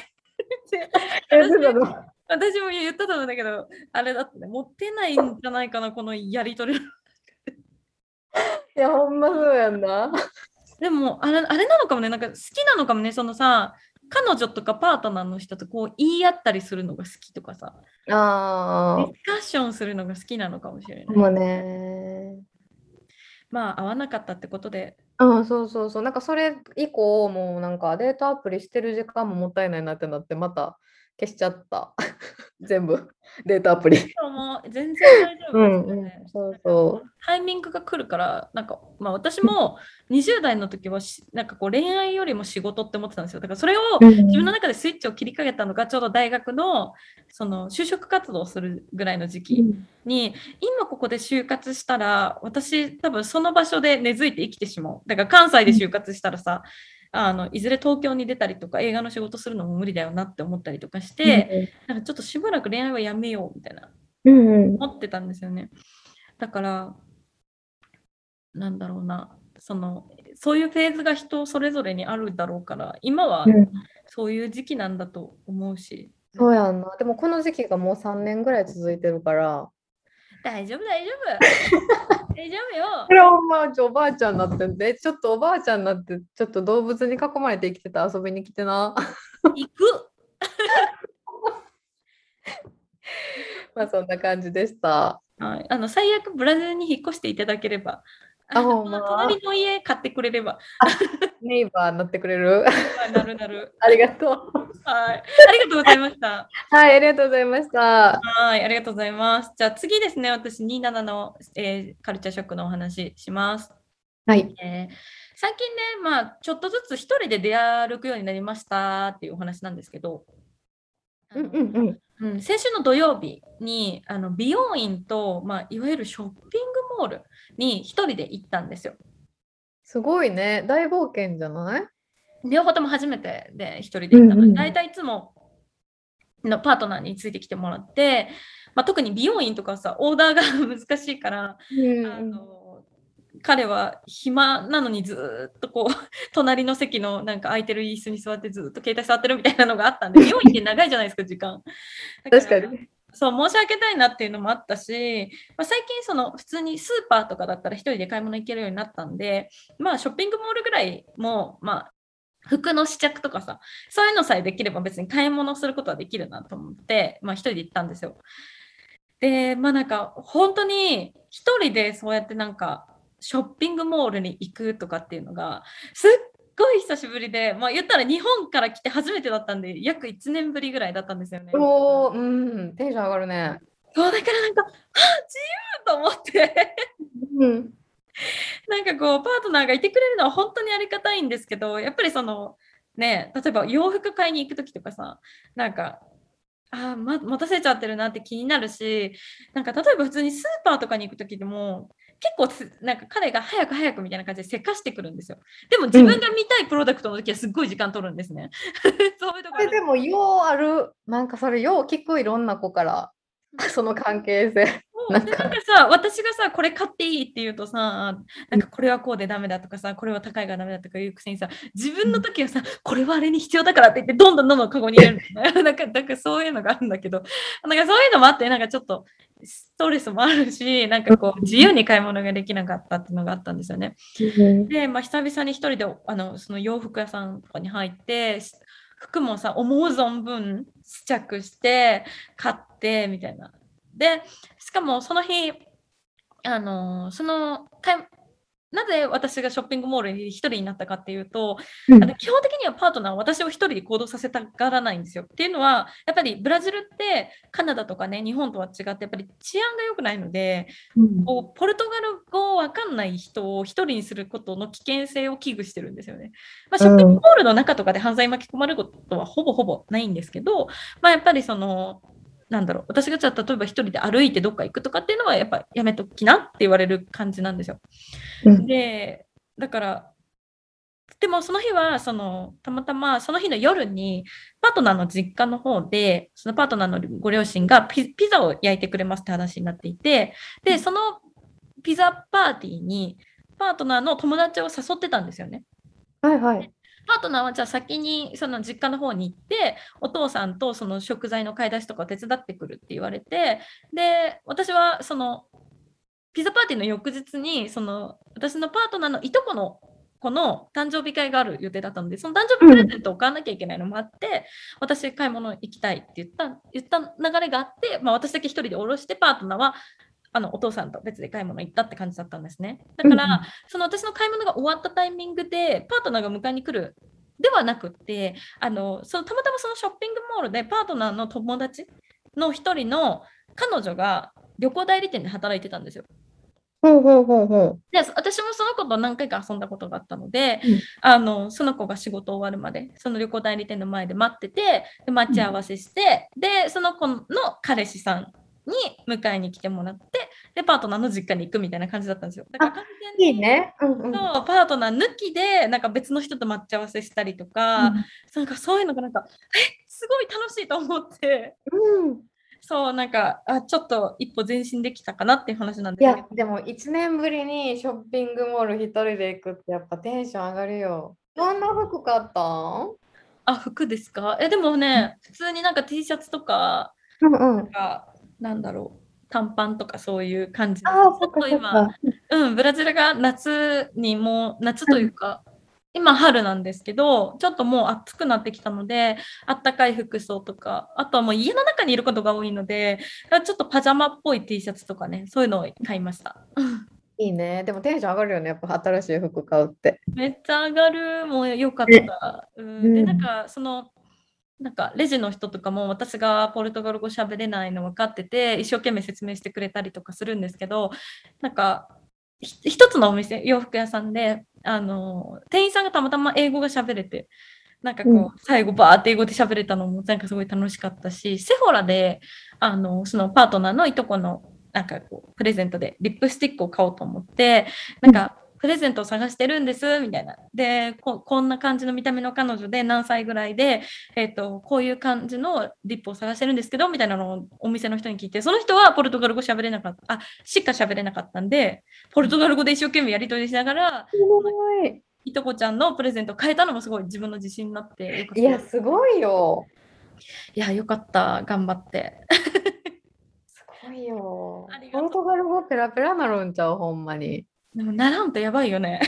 てえ私でも私も言ったと思うんだけど、あれだってね、モテないんじゃないかな、このやり取り。いや、ほんまそうやんな。でもあれ、あれなのかもね、なんか好きなのかもね、そのさ、彼女とかパートナーの人とこう言い合ったりするのが好きとかさ、デあィスカッションするのが好きなのかもしれあ、ない。もうね。まあ、合わなかったってことで、うん、そうそうそう。なんかそれ以降、もうなんかデートアプリしてる時間ももったいないなってなって、また消しちゃった。全部、デートアプリ。もう全然大丈夫ねうん、そうそタイミングが来るから、なんか、まあ私も20代の時はし、なんかこう恋愛よりも仕事って思ってたんですよ。だからそれをう。自分の中でスイッチを切りかけたのが、ちょうど大学のその就職活動をするぐらいの時期に、今ここで就活したら、私多分その場所で根付いて生きてしまう。だから関西で就活したらさ、あのいずれ東京に出たりとか映画の仕事するのも無理だよなって思ったりとかして、なんかちょっとしばらく恋愛はやめようみたいなうんうん思ってたんですよね。だから、なんだろうな、その、そういうフェーズが人それぞれにあるだろうから、今はうんそういう時期なんだと思うし、そうやんな。でもこの時期がもう3年ぐらい続いてるから。大丈夫、大丈夫。大丈夫よこ。れほんまおばあちゃんになってんで、ちょっとおばあちゃんになって、ちょっと動物に囲まれて生きてた遊びに来てな。行く。まあそんな感じでした。はい、あの最悪ブラジルに引っ越していただければ、あ ほんま隣の家買ってくれれば、ネイバーになってくれる？なるなる。ありがとう。はい。ありがとうございました。はい、ありがとうございました。はい、ありがとうございます。じゃあ次ですね、私27の、えーカルチャーショックのお話します。はい。えー最近ね、まあ、ちょっとずつ一人で出歩くようになりましたっていうお話なんですけど、うんうんうん。うん先週の土曜日にあの美容院と、まあ、いわゆるショッピングモールに一人で行ったんですよ。すごいね。大冒険じゃない？両方とも初めてで一人で行ったので、うんうん大体いつものパートナーについてきてもらって、まあ、特に美容院とかさオーダーが 難しいから、うんあの彼は暇なのにずーっとこう 隣の席のなんか空いてる椅子に座ってずーっと携帯触ってるみたいなのがあったんで美容院って長いじゃないですか時間。だら確かに。そう申し訳ないなっていうのもあったし、まあ、最近その普通にスーパーとかだったら一人で買い物行けるようになったんでまあショッピングモールぐらいもまあ服の試着とかさそういうのさえできれば別に買い物することはできるなと思って、まあ、一人で行ったんですよ。でまあなんか本当に一人でそうやってなんかショッピングモールに行くとかっていうのがすっごい久しぶりでまあ言ったら日本から来て初めてだったんで約1年ぶりぐらいだったんですよね。おー、うん、テンション上がるね。そうだからなんか、あ自由と思って、うん。なんかこう、パートナーがいてくれるのは本当にありがたいんですけど、やっぱりその、ね、例えば洋服買いに行くときとかさ、なんか、あー、ま、待たせちゃってるなって気になるし、なんか例えば普通にスーパーとかに行くときでも、結構つなんか彼が早く早くみたいな感じでせかしてくるんですよ。でも自分が見たいプロダクトの時はすっごい時間取るんですね。そういうところでも、ようある、なんかそれよう聞くいろんな子から、その関係性。なんか。さ、私がさ、これ買っていいって言うとさ、なんかこれはこうでダメだとかさ、これは高いがダメだとか言うくせにさ、自分の時はさ、これはあれに必要だからって言って、どんどんどんどんカゴに入れる。なんか、なんかそういうのがあるんだけど、なんかそういうのもあって、なんかちょっとストレスもあるし、なんかこう、自由に買い物ができなかったっていうのがあったんですよね。で、まあ、久々に一人であのその洋服屋さんとかに入ってし服もさ思う存分試着して買ってみたいな。でしかもその日あのそのなぜ私がショッピングモールに一人になったかっていうと、うん基本的にはパートナーは私を一人で行動させたがらないんですよ。っていうのは、やっぱりブラジルってカナダとかね、日本とは違って、やっぱり治安が良くないので、うんこうポルトガル語わかんない人を一人にすることの危険性を危惧してるんですよね。まあ、ショッピングモールの中とかで犯罪に巻き込まれることはほぼほぼないんですけど、まあ、やっぱりその、なんだろう、私がじゃあ例えば一人で歩いてどっか行くとかっていうのはやっぱやめときなって言われる感じなんですよ。うんで、だから、でもその日はそのたまたまその日の夜にパートナーの実家の方でそのパートナーのご両親がピピザを焼いてくれますって話になっていてでそのピザパーティーにパートナーの友達を誘ってたんですよね。はいはい。パートナーはじゃあ先にその実家の方に行ってお父さんとその食材の買い出しとかを手伝ってくるって言われてで私はそのピザパーティーの翌日にその私のパートナーのいとこの子の誕生日会がある予定だったのでその誕生日プレゼントを買わなきゃいけないのもあって、私買い物行きたいって言った言った流れがあって、まあ、私だけ一人で下ろしてパートナーはあのお父さんと別で買い物行ったって感じだったんですね。だから、うんうんその私の買い物が終わったタイミングでパートナーが迎えに来るではなくってあのそのたまたまそのショッピングモールでパートナーの友達の一人の彼女が旅行代理店で働いてたんですよ。ほうほうほうほで私もその子と何回か遊んだことがあったので、うんあのその子が仕事終わるまでその旅行代理店の前で待っててで待ち合わせして、でその子の彼氏さんに迎えに来てもらってでパートナーの実家に行くみたいな感じだったんですよ。だから完う。全にいいね。うんうん。そうパートナー抜きでなんか別の人と待ち合わせしたりとか、なんかそういうのがなんかえすごい楽しいと思ってうん。そうなんかあちょっと一歩前進できたかなっていう話なんいですけど、やでも1年ぶりにショッピングモール一人で行くってやっぱテンション上がるよ。どんな服買ったん？あ服ですか？えでもね普通になんか T シャツとかうんうなん。かなんだろう短パンとかそういう感じでああ、ちょっと今か。うんブラジルが夏にもう夏というか、今春なんですけどちょっともう暑くなってきたのであったかい服装とかあとはもう家の中にいることが多いのでちょっとパジャマっぽい T シャツとかねそういうのを買いましたいいね。でもテンション上がるよね。やっぱ新しい服買うって。めっちゃ上がるもうよかった、うん、でうんなんかそのなんかレジの人とかも私がポルトガル語喋れないの分かってて一生懸命説明してくれたりとかするんですけどなんかひ一つのお店洋服屋さんであの店員さんがたまたま英語が喋れてなんかこう、うん。最後バーって英語で喋れたのもなんかすごい楽しかったしセフォラであのそのパートナーのいとこのなんかこうプレゼントでリップスティックを買おうと思ってなんか、プレゼントを探してるんですみたいな。でこ、こんな感じの見た目の彼女で何歳ぐらいで、えっとこういう感じのリップを探してるんですけどみたいなのをお店の人に聞いて、その人はポルトガル語喋れなかった、あしか喋れなかったんで、ポルトガル語で一生懸命やり取りしながら、すごい。いとこちゃんのプレゼントを変えたのもすごい自分の自信になっていや、すごいよ。いやよかった、頑張って。すごいよ ポルトガル語ペラペラなるんちゃう、ほんまに。でも習うんとやばいよね。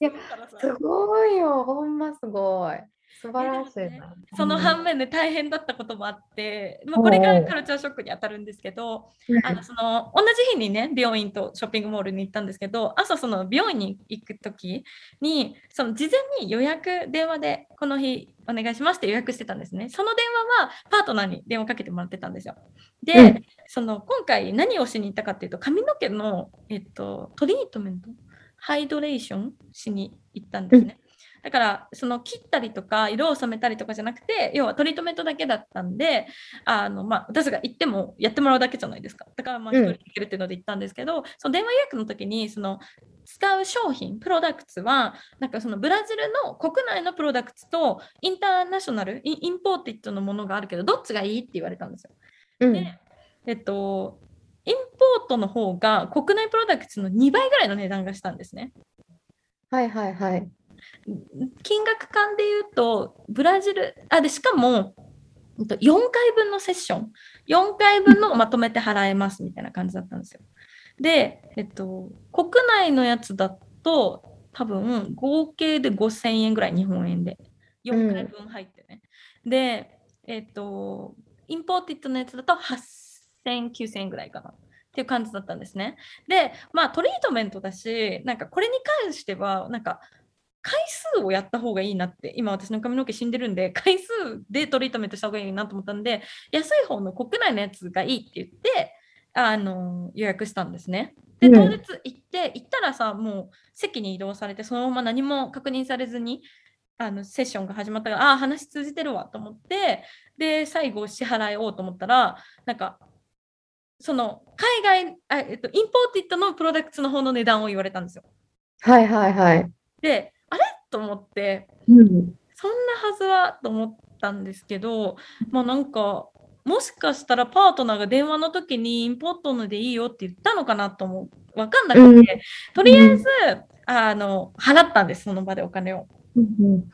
いやすごいよ。ほんますごい。素晴らしいでもねな。その反面で大変だったこともあって、まあ、これがカルチャーショックに当たるんですけど、あのその同じ日にね病院とショッピングモールに行ったんですけど朝その病院に行く時にその事前に予約電話でこの日お願いしますって予約してたんですねその電話はパートナーに電話かけてもらってたんですよで、うんその今回何をしに行ったかっていうと髪の毛の、えっと、トリートメントハイドレーションしに行ったんですね、だからその切ったりとか色を染めたりとかじゃなくて要はトリートメントだけだったんであの、まあ、私が行ってもやってもらうだけじゃないですか。だからまあうん。一人で行けるっていうので行ったんですけど、その電話予約の時にその使う商品プロダクツはなんかそのブラジルの国内のプロダクツとインターナショナルインインポーティッドのものがあるけどどっちがいいって言われたんですよ。うん。でえっとインポートの方が国内プロダクツの2倍ぐらいの値段がしたんですね。はいはいはい。金額感で言うと、ブラジル、あ、で、しかも、うんと4回分のセッション、4回分のをまとめて払えますみたいな感じだったんですよ。で、えっと、国内のやつだと、多分合計で5000円ぐらい、日本円で。4回分入ってね。で、えっと、インポーティッドのやつだと8000、9000円ぐらいかな。っていう感じだったんですね。で、まあトリートメントだし、なんかこれに関しては、なんか回数をやった方がいいなって、今私の髪の毛死んでるんで、回数でトリートメントした方がいいなと思ったんで、安い方の国内のやつがいいって言って、あの予約したんですね。で、当日行って、行ったらさ、もう席に移動されて、そのまま何も確認されずに、あのセッションが始まったから、ああ、話通じてるわと思って、で、最後支払いをと思ったら、なんか、その海外あ、えっと、インポーティッドのプロダクツの方の値段を言われたんですよ。はいはいはい。で、あれ？と思って、うん、そんなはずはと思ったんですけど、まあなんか、もしかしたらパートナーが電話の時にインポートのでいいよって言ったのかなと思う。わかんなくて、うん、とりあえず、あの、払ったんです、その場でお金を。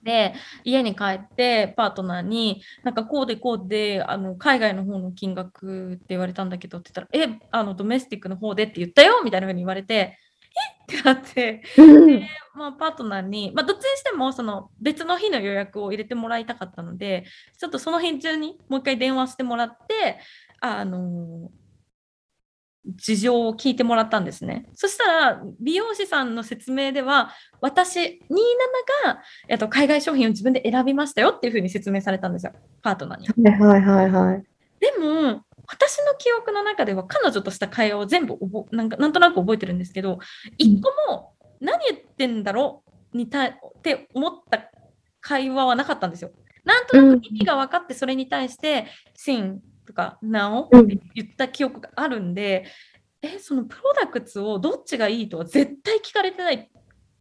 で家に帰ってパートナーになんかこうでこうであの海外の方の金額って言われたんだけどって言ったらえあのドメスティックの方でって言ったよみたいな風に言われてえ？ってなって。で、まあ、パートナーに、まあ、どっちにしてもその別の日の予約を入れてもらいたかったのでちょっとその日中にもう一回電話してもらってあの事情を聞いてもらったんですね。そしたら美容師さんの説明では私27が、えっと、海外商品を自分で選びましたよっていうふうに説明されたんですよパートナーに。はいはいはい、でも私の記憶の中では彼女とした会話を全部なんかなんとなく覚えてるんですけど一個も何言ってんだろうにたって思った会話はなかったんですよ。なんとなく意味が分かってそれに対して「シンとか「なお」って言った記憶があるんで、うん、えそのプロダクツをどっちがいいとは絶対聞かれてない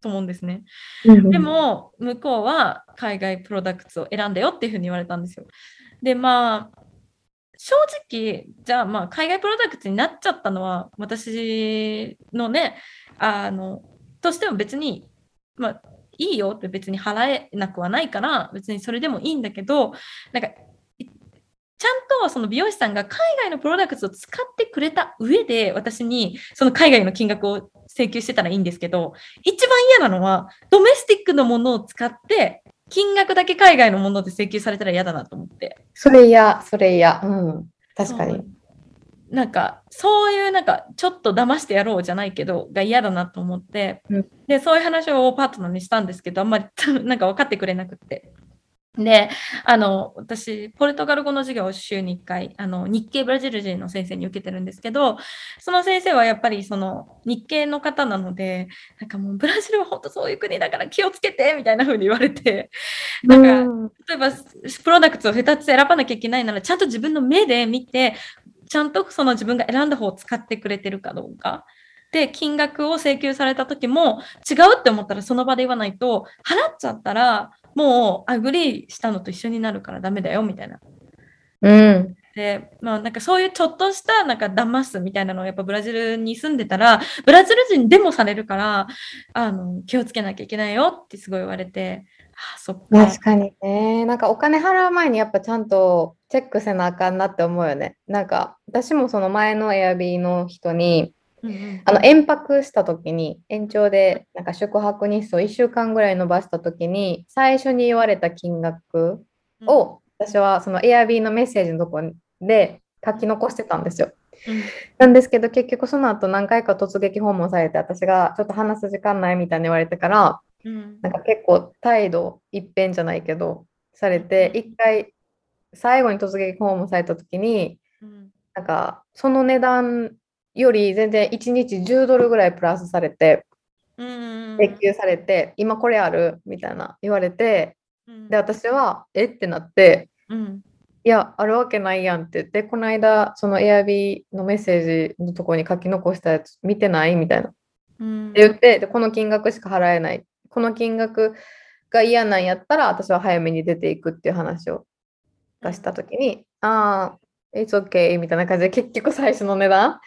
と思うんですね。うん、でも向こうは海外プロダクツを選んだよっていうふうに言われたんですよ。でまあ正直じゃあまあ海外プロダクツになっちゃったのは私のねあのとしても別にまあいいよって別に払えなくはないから別にそれでもいいんだけどなんかちゃんとその美容師さんが海外のプロダクツを使ってくれた上で私にその海外の金額を請求してたらいいんですけど一番嫌なのはドメスティックのものを使って金額だけ海外のもので請求されたら嫌だなと思って。それ嫌それ嫌。うん。確かに。なんかそういうなんかちょっと騙してやろうじゃないけどが嫌だなと思って、うん、でそういう話をパートナーにしたんですけどあんまりなんか分かってくれなくってで、あの、私、ポルトガル語の授業を週に1回、あの、日系ブラジル人の先生に受けてるんですけど、その先生はやっぱりその日系の方なので、なんかもうブラジルは本当そういう国だから気をつけてみたいな風に言われて、なんか、例えばプロダクツを2つ選ばなきゃいけないなら、ちゃんと自分の目で見て、ちゃんとその自分が選んだ方を使ってくれてるかどうか。で、金額を請求された時も違うって思ったらその場で言わないと、払っちゃったらもうアグリーしたのと一緒になるからダメだよみたいな。うん。で、まあなんかそういうちょっとしたなんか騙すみたいなのをやっぱブラジルに住んでたら、ブラジル人でもされるから、あの、気をつけなきゃいけないよってすごい言われて、あそっか。確かにね。なんかお金払う前にやっぱちゃんとチェックせなあかんなって思うよね。なんか私もその前のエアビーの人に、うんうん、あの延泊した時に延長でなんか宿泊日数を1週間ぐらい伸ばした時に最初に言われた金額を、私はその Airb のメッセージのとこで書き残してたんですよ。うん、なんですけど結局その後何回か突撃訪問されて私がちょっと話す時間ないみたいに言われてから、うん、なんか結構態度一変じゃないけどされて一回最後に突撃訪問された時に、うん、なんかその値段より全然1日10ドルぐらいプラスされて、請求されて、今これあるみたいな言われて、で、私は、え？ってなって、うん、いや、あるわけないやんって言って、この間、そのエアビーのメッセージのところに書き残したやつ見てない？みたいな。うん、って言ってで、この金額しか払えない。この金額が嫌なんやったら、私は早めに出ていくっていう話を出したときに、ああ、it's okay みたいな感じで、結局最初の値段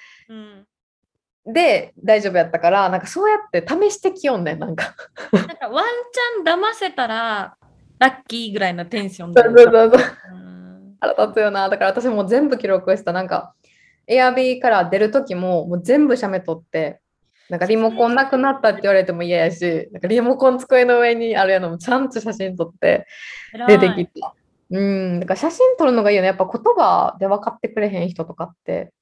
で大丈夫やったからなんかそうやって試してきよんねなんか。なんかワンチャン騙せたらラッキーぐらいのテンションで。そうそうそう腹立つよな。だから私も全部記録した。なんかエアビーから出る時ももう全部写メ撮ってなんかリモコンなくなったって言われても嫌やしなんかリモコン机の上にあるやのもちゃんと写真撮って出てきた。うん。だから写真撮るのがいいよね。やっぱ言葉で分かってくれへん人とかって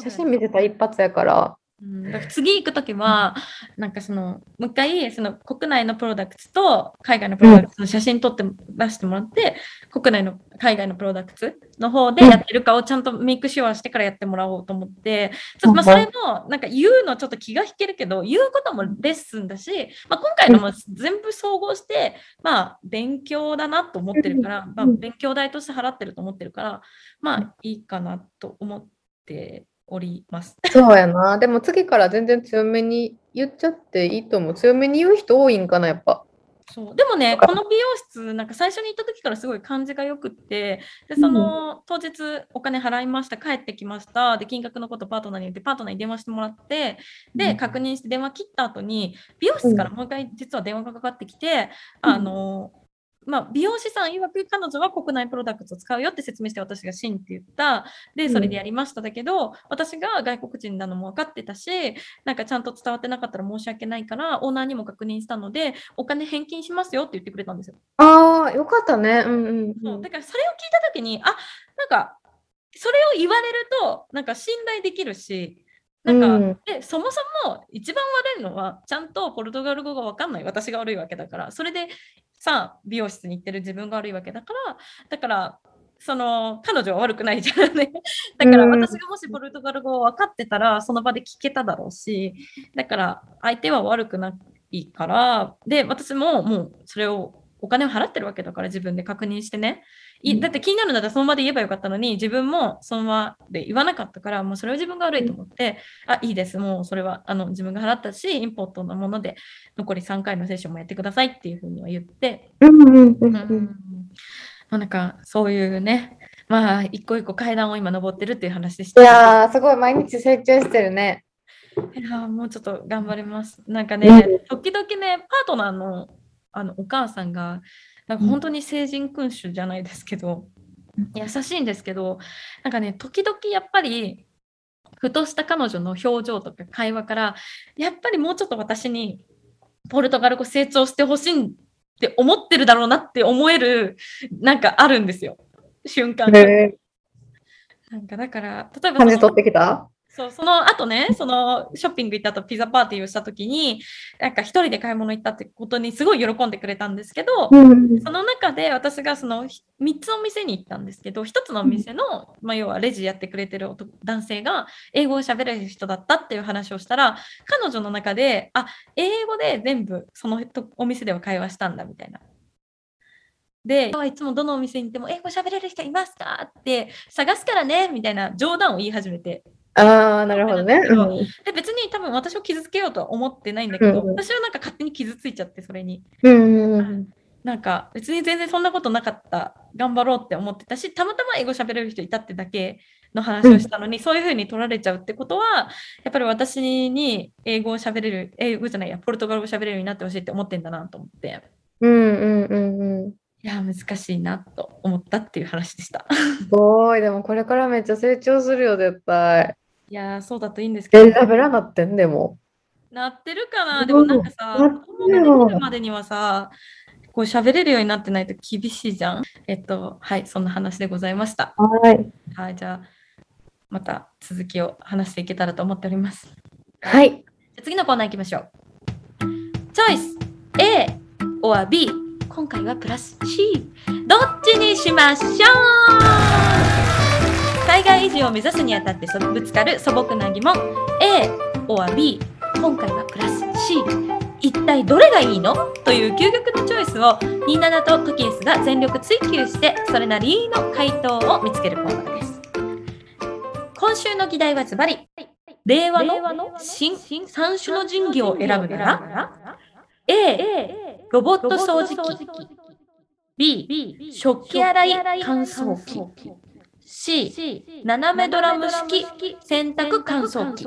写真見てたら一発やから。うん、だから次行くときは、なんかその、もう一回、その国内のプロダクツと海外のプロダクツの写真撮って出してもらって、国内の海外のプロダクツの方でやってるかをちゃんとメイクシュアしてからやってもらおうと思って、ちょっとまあそれの、なんか言うのちょっと気が引けるけど、言うこともレッスンだし、まあ、今回のも全部総合して、まあ勉強だなと思ってるから、まあ、勉強代として払ってると思ってるから、まあいいかなと思っております。そうやな。でも次から全然強めに言っちゃっていいと思う。強めに言う人多いんかな、やっぱ。そうでもね、この美容室、なんか最初に行った時からすごい感じがよくって、でその当日お金払いました、帰ってきました、で金額のことパートナーに言って、パートナーに電話してもらって、で、確認して電話切った後に、美容室からもう一回実は電話がかかってきて、あの、まあ、美容師さん曰く彼女は国内プロダクツを使うよって説明して私がシンって言った。で、それでやりましただけど、私が外国人なのも分かってたし、なんかちゃんと伝わってなかったら申し訳ないから、オーナーにも確認したので、お金返金しますよって言ってくれたんですよ。ああ、よかったね。うんうんそううんだからそれを聞いたときに、あなんか、それを言われると、なんか信頼できるし、なんか、うんでそもそも一番悪いのは、ちゃんとポルトガル語が分かんない私が悪いわけだから、それでさ、美容室に行ってる自分が悪いわけだから、だから、その彼女は悪くないじゃんね。だからうん私がもしポルトガル語を分かってたら、その場で聞けただろうし、だから相手は悪くないから、で、私ももうそれをお金を払ってるわけだから自分で確認してね。いだって気になるんだったらその場で言えばよかったのに、自分もその場で言わなかったから、もうそれは自分が悪いと思って、あ、いいです。もうそれはあの自分が払ったし、インポートのもので残り3回のセッションもやってくださいっていうふうには言って、うんうんううんんうん。まあなんかそういうね、まあ一個一個階段を今登ってるっていう話でしいた。やー、すごい毎日成長してるね。いやーもうちょっと頑張ります。なんかうねん、時々ね、パートナーのあのお母さんが、なんか本当に成人君主じゃないですけど、優しいんですけど、なんかね、時々やっぱり、ふとした彼女の表情とか会話から、やっぱりもうちょっと私にポルトガル語成長してほしいって思ってるだろうなって思える、なんかあるんですよ、瞬間が。へなんかだから、例えーば感じ取ってきた？そう、その後ね、そのショッピング行った後ピザパーティーをした時に、なんか一人で買い物行ったってことにすごい喜んでくれたんですけど、うんその中で私がそのひ3つお店に行ったんですけど、1つのお店の、まあ、要はレジやってくれてる男男性が英語を喋れる人だったっていう話をしたら、彼女の中で、あ、英語で全部そのとお店では会話したんだみたいな。で、あいつもどのお店に行っても英語喋れる人いますか？って探すからねみたいな冗談を言い始めて。ああ、なるほどね。うん。で別に多分私を傷つけようとは思ってないんだけど、うんうん。私はなんか勝手に傷ついちゃってそれに。うんうんなんか別に全然そんなことなかった。頑張ろうって思ってたしたまたま英語喋れる人いたってだけの話をしたのに、そういう風に取られちゃうってことはやっぱり私に英語を喋れる英語じゃないやポルトガル語喋れるようになってほしいって思ってんだなと思って。うんうんうんうん。いや難しいなと思ったっていう話でした。すごい、でもこれからめっちゃ成長するよ、絶対。いやーそうだといいんですけえ、どなってんでも。なってるかな？うんでもなんかさ、子供ができるまでにはさ、こう喋れるようになってないと厳しいじゃん？えっと、はい、そんな話でございました。はい。はい、じゃあ、また続きを話していけたらと思っております。はい。じゃあ次のコーナー行きましょう。チョイス A or B 今回はプラス C どっちにしましょう？海外移住を目指すにあたってぶつかる素朴な疑問。A or B 今回はプラス C 一体どれがいいの？という究極のチョイスを27とトキエスが全力追求してそれなりの回答を見つけるコーナーです。今週の議題はズバリ。令和の新三種の神器を選ぶなら？A ロボット掃除機。B 食器洗い乾燥機。C 斜めドラム式洗濯乾燥機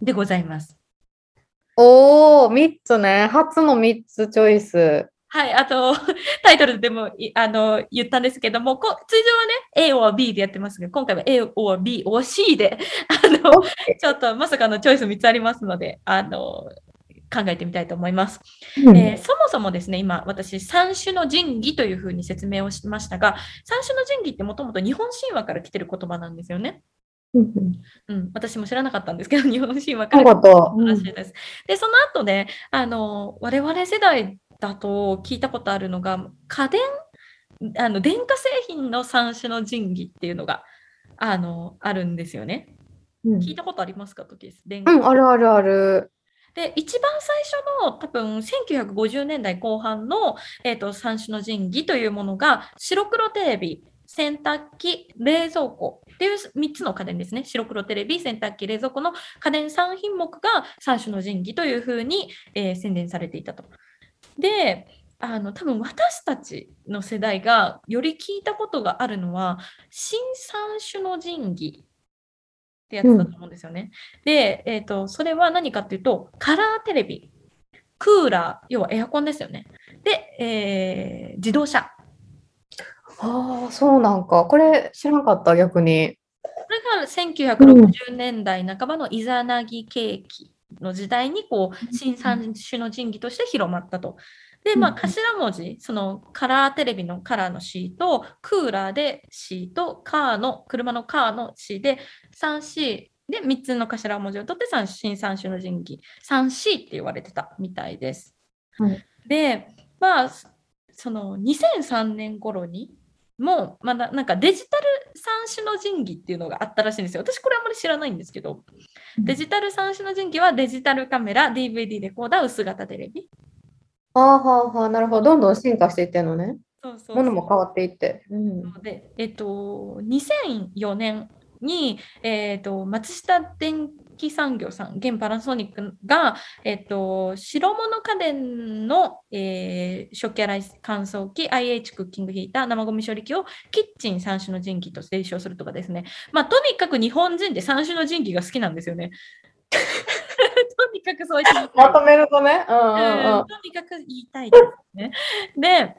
でございます。おー、3つね。初の3つチョイス。はい、あと、タイトルでもいあの言ったんですけども、こ通常はね、A or B でやってますが、今回は A or B or C で、あの、ちょっとまさかのチョイス3つありますので、あの、考えてみたいと思います。うんえーそもそもですね、今、私、三種の神器というふうに説明をしましたが、三種の神器ってもともと日本神話から来てる言葉なんですよね。うん私も知らなかったんですけど、日本神話かららしいです。で、その後ね、あの、我々世代だと聞いたことあるのが、家電、あの、電化製品の三種の神器っていうのが、あの、あるんですよね。うん聞いたことありますか、時です。電化うん、あるあるある。で、一番最初の多分1950年代後半の、えー、と三種の神器というものが白黒テレビ、洗濯機、冷蔵庫っていう3つの家電ですね。白黒テレビ、洗濯機、冷蔵庫の家電3品目が三種の神器というふうに、えー宣伝されていたと。で、あの多分私たちの世代がより聞いたことがあるのは新三種の神器ってやつだと思うんですよね。で、えー、とそれは何かっていうとカラーテレビクーラー要はエアコンですよね。で、えー自動車ああ、そうなんか。これ知らんかった、逆に。これが1960年代半ばのイザナギ景気の時代にこう新三種の神器として広まったと。で、まあ、うんうん頭文字、そのカラーテレビのカラーの C と、クーラーで C と、カーの、車のカーの C で、3C で3つの頭文字を取って三新三種の神器、3C って言われてたみたいです。はいで、まあ、その2003年頃に、もうまだなんかデジタル三種の神器っていうのがあったらしいんですよ。私これあんまり知らないんですけど、デジタル三種の神器はデジタルカメラ、DVD レコーダー、薄型テレビ。ああ、はあ、はあ、なるほど。どんどん進化していってんのね。そうそうものも変わっていって。うん。で、えっと、2004年に、えっと、松下電機産業さん、現パナソニックが、えっと、白物家電の、えー食器洗い乾燥機、IH クッキングヒーター、生ゴミ処理機をキッチン三種の神器と提唱するとかですね。まあ、とにかく日本人って三種の神器が好きなんですよね。とにかくそういった まとめるとね。うんうんうんうんとにかく言いたいですね。で、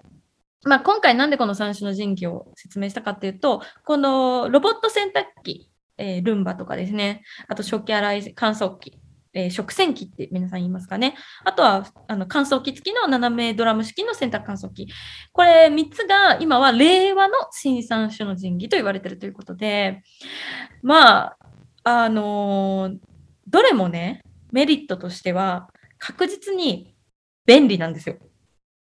まあ、今回なんでこの三種の神器を説明したかっていうと、このロボット洗濯機、えールンバとかですね、あと食器洗い乾燥機、えー食洗機って皆さん言いますかね。あとはあの乾燥機付きの斜めドラム式の洗濯乾燥機。これ3つが今は令和の新三種の神器と言われてるということで、まあ、あのーどれもね、メリットとしては確実に便利なんですよ。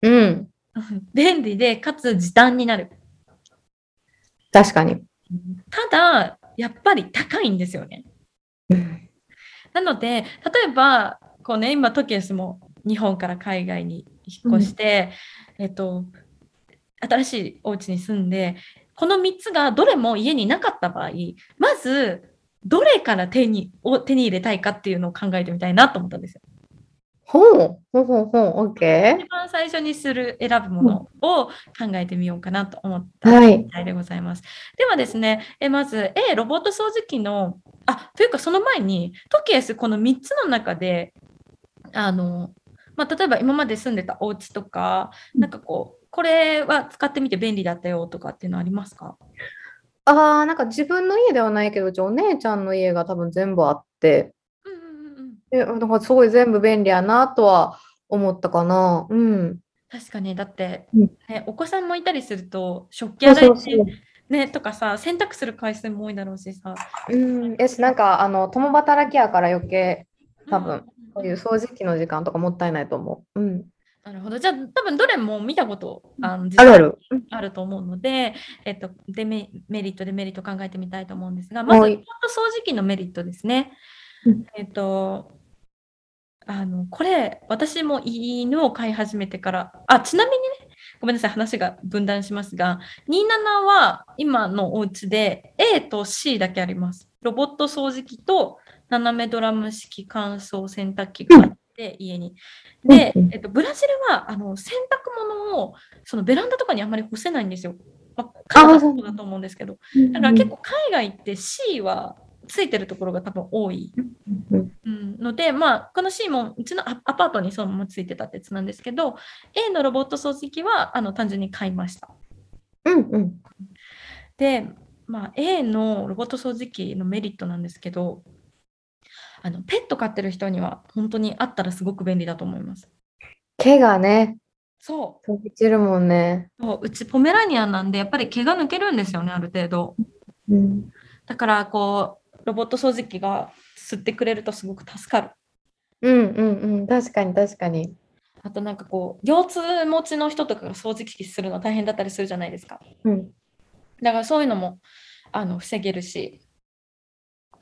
うん。便利で、かつ時短になる。確かに。ただ、やっぱり高いんですよね。うんなので、例えば、こうね、今、トキエスも日本から海外に引っ越して、えっと、新しいお家に住んで、この3つがどれも家になかった場合、まず、どれから手にを手に入れたいかっていうのを考えてみたいなと思ったんですよ。ほう。ほうほうほう。オッケ一番最初にする選ぶものを考えてみようかなと思っー。たはい。みたいでございます。ではですね、えまず A、ロボット掃除機の、あ、というかその前に、トキエスこの3つの中で、あの、まあ、例えば今まで住んでたお家とか、うんなんかこう、これは使ってみて便利だったよとかっていうのありますか？ああ、なんか自分の家ではないけど、うちお姉ちゃんの家が多分全部あって、うんうん。で、なんかすごい全部便利やなとは思ったかな。うん。確かに、だって、うんね、お子さんもいたりすると、食器そう洗いでそうそう。ね、とかさ、洗濯する回数も多いだろうしさ。うん。やし、なんか、あの、共働きやから余計、多分こういう掃除機の時間とかもったいないと思う。うん。なるほど。じゃあ、多分どれも見たことあのあるある。あると思うので、えっと、デメメリット、デメリット考えてみたいと思うんですが、まず、掃除機のメリットですねうん。えっと、あの、これ、私も犬を飼い始めてから、あ、ちなみにね、ごめんなさい、話が分断しますが、27は今のお家で A と C だけあります。ロボット掃除機と斜めドラム式乾燥洗濯機があって、家に。で、えっと、ブラジルはあの洗濯物をそのベランダとかにあんまり干せないんですよ。まあ、カナダだと思うんですけど。だから結構海外って C はついてるところが多分多い、ので、まあ、この C もうちのアアパートにそのままついてたってやつなんですけど、A のロボット掃除機はあの単純に買いました。うんうん。で、まあ、A のロボット掃除機のメリットなんですけど、あのペット飼ってる人には本当にあったらすごく便利だと思います。毛がね、そう飛び散るもんね。そううちポメラニアンなんでやっぱり毛が抜けるんですよねある程度うん。だからこうロボット掃除機が吸ってくれるとすごく助かる。うんうんうん。確かに確かに。あとなんかこう腰痛持ちの人とかが掃除機するの大変だったりするじゃないですか。うん。だからそういうのもあの防げるし、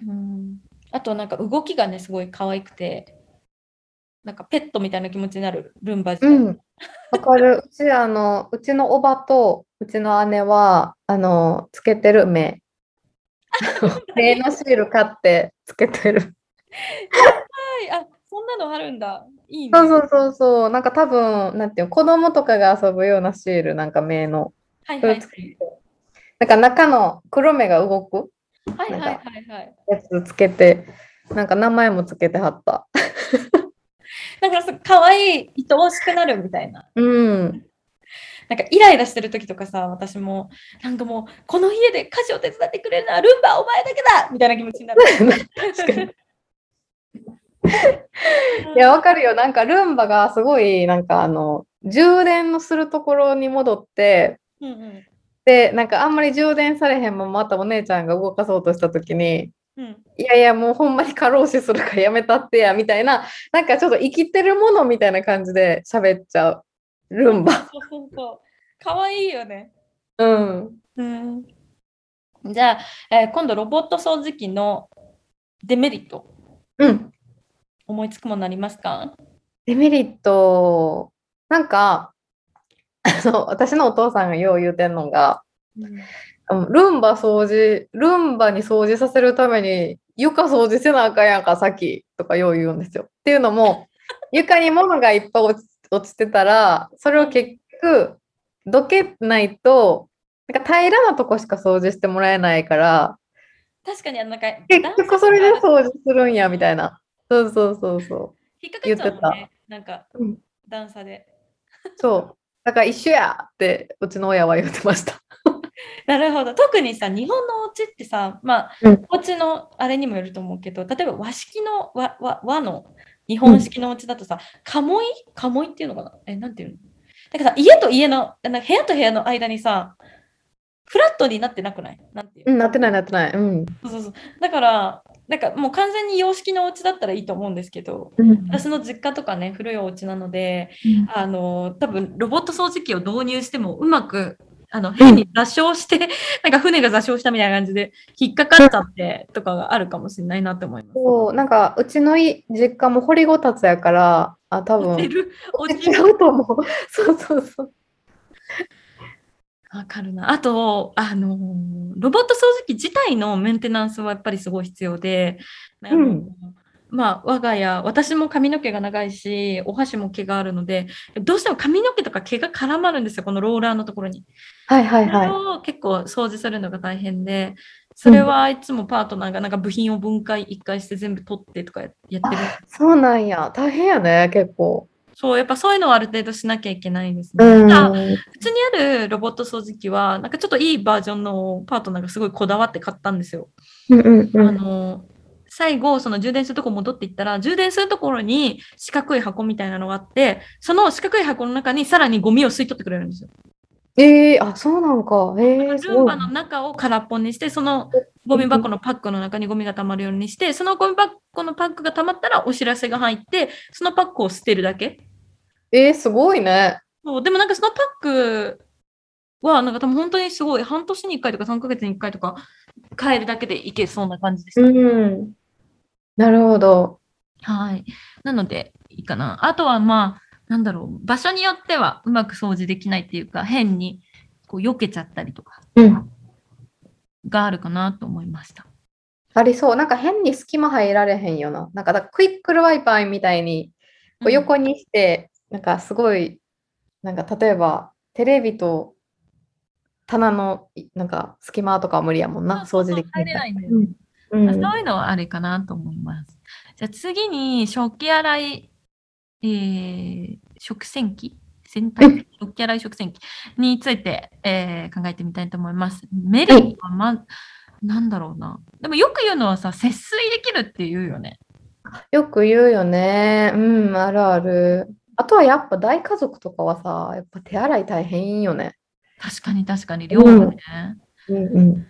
うん、あとなんか動きがねすごい可愛くてなんかペットみたいな気持ちになるルンバ自体うん。わかる。うち、あの、うちのおばとうちの姉は、あの、つけてる目。目のシール買ってつけてる。はい、あそんなのあるんだ。いいね。そうそうそうそう。なんか多分、なんていうの、子供とかが遊ぶようなシール、なんか目の。はいはいそれつけてなんか中の黒目が動くはいはいなんかはいはい。やつつけて、なんか名前もつけてはった。だからさ可愛い愛おしくなるみたいな。うん。なんかイライラしてる時とかさ、私もなんかもうこの家で家事を手伝ってくれるのはルンバお前だけだみたいな気持ちになる。確かに。いや、わかるよ。なんかルンバがすごい、なんかあの、充電のするところに戻って、うんうんで、なんかあんまり充電されへんまま、またお姉ちゃんが動かそうとしたときに、うん、いやいや、もうほんまに過労死するからやめたってや、みたいな、なんかちょっと生きてるものみたいな感じで喋っちゃう。ルンバ。そうそうそう。可愛いよね。うん。うん。じゃあ、えー今度ロボット掃除機のデメリットうん。思いつくものありますか？デメリット、なんか、あの、私のお父さんがよう言うてんのが、あのルンバ掃除、ルンバに掃除させるために床掃除せなあかんやんか、さっきとかよう言うんですよ。っていうのも、床に物がいっぱい落ち落ちてたら、それを結局、どけないと、なんか平らなとこしか掃除してもらえないから、確かにあのなんか結局それで掃除するんや、みたいな。そうそうそうそ引っかかっちゃうもんね。なんかう。うん、段差で。そう。だから一緒やって、うちの親は言ってました。なるほど。特にさ、日本のお家ってさ、まあ、うんお家のあれにもよると思うけど、例えば和式の和和和の日本式のお家だとさ、鴨居鴨居っていうのかな？え、なんていうの？なんかさ、家と家の、なんか部屋と部屋の間にさ、フラットになってなくない？なんていううん、なってないなってない。うん。そうそうそう。だから、なんかもう完全に洋式のお家だったらいいと思うんですけど、うん。私の実家とかね、古いお家なので、あの、多分ロボット掃除機を導入してもうまく、あの、変に座礁して、なんか船が座礁したみたいな感じで引っかかっちゃってとかがあるかもしれないなって思います。そう、なんか、うちのい実家も掘りごたつやから、あ、多分、落ちる？落ちる？と思う。そうそうそう。わかるな。あと、あの、ロボット掃除機自体のメンテナンスはやっぱりすごい必要で、うんまあ、我が家、私も髪の毛が長いし、お箸も毛があるので、どうしても髪の毛とか毛が絡まるんですよ、このローラーのところに。はいはいそれはを結構掃除するのが大変で、それはいつもパートナーがなんか部品を分解一回して全部取ってとかややってる。い。そうなんや。大変やね、結構。そう、やっぱそういうのはある程度しなきゃいけないですね。うん。あ普通にあるロボット掃除機は、なんかちょっといいバージョンのをパートナーがすごいこだわって買ったんですよ。うんうんうあん。の、最後、その充電するとこ戻っていったら、充電するところに四角い箱みたいなのがあって、その四角い箱の中にさらにゴミを吸い取ってくれるんですよ。ええあ、そうなんか。ええすごいルンバの中を空っぽにして、そのゴミ箱のパックの中にゴミが溜まるようにして、そのゴミ箱のパックが溜まったらお知らせが入って、そのパックを捨てるだけ。ええすごいね。そうでもなんかそのパックは、なんか多分本当にすごい、半年に1回とか3ヶ月に1回とか変えるだけでいけそうな感じでした。うん。なるほど。はい。なので、いいかな。あとはまあ、なんだろう、場所によってはうまく掃除できないっていうか、変にこう避けちゃったりとかうん。があるかなと思いました。ありそう。なんか変に隙間入られへんよな。なんかクイックルワイパーみたいにこう横にして、なんかすごい、なんか例えばテレビと棚のいなんか隙間とかは無理やもんな。掃除でき入れないんだよね。うんうんそういうのはあれかなと思います。じゃあ次に食器洗い、えー食洗機？洗濯機食器洗い食洗機？について、えー考えてみたいと思います。メリットはま、なんだろうな。でもよく言うのはさ、節水できるって言うよね。よく言うよね。うん、あるある。あとはやっぱ大家族とかはさ、やっぱ手洗い大変よね。確かに確かに、量がね。うんうん。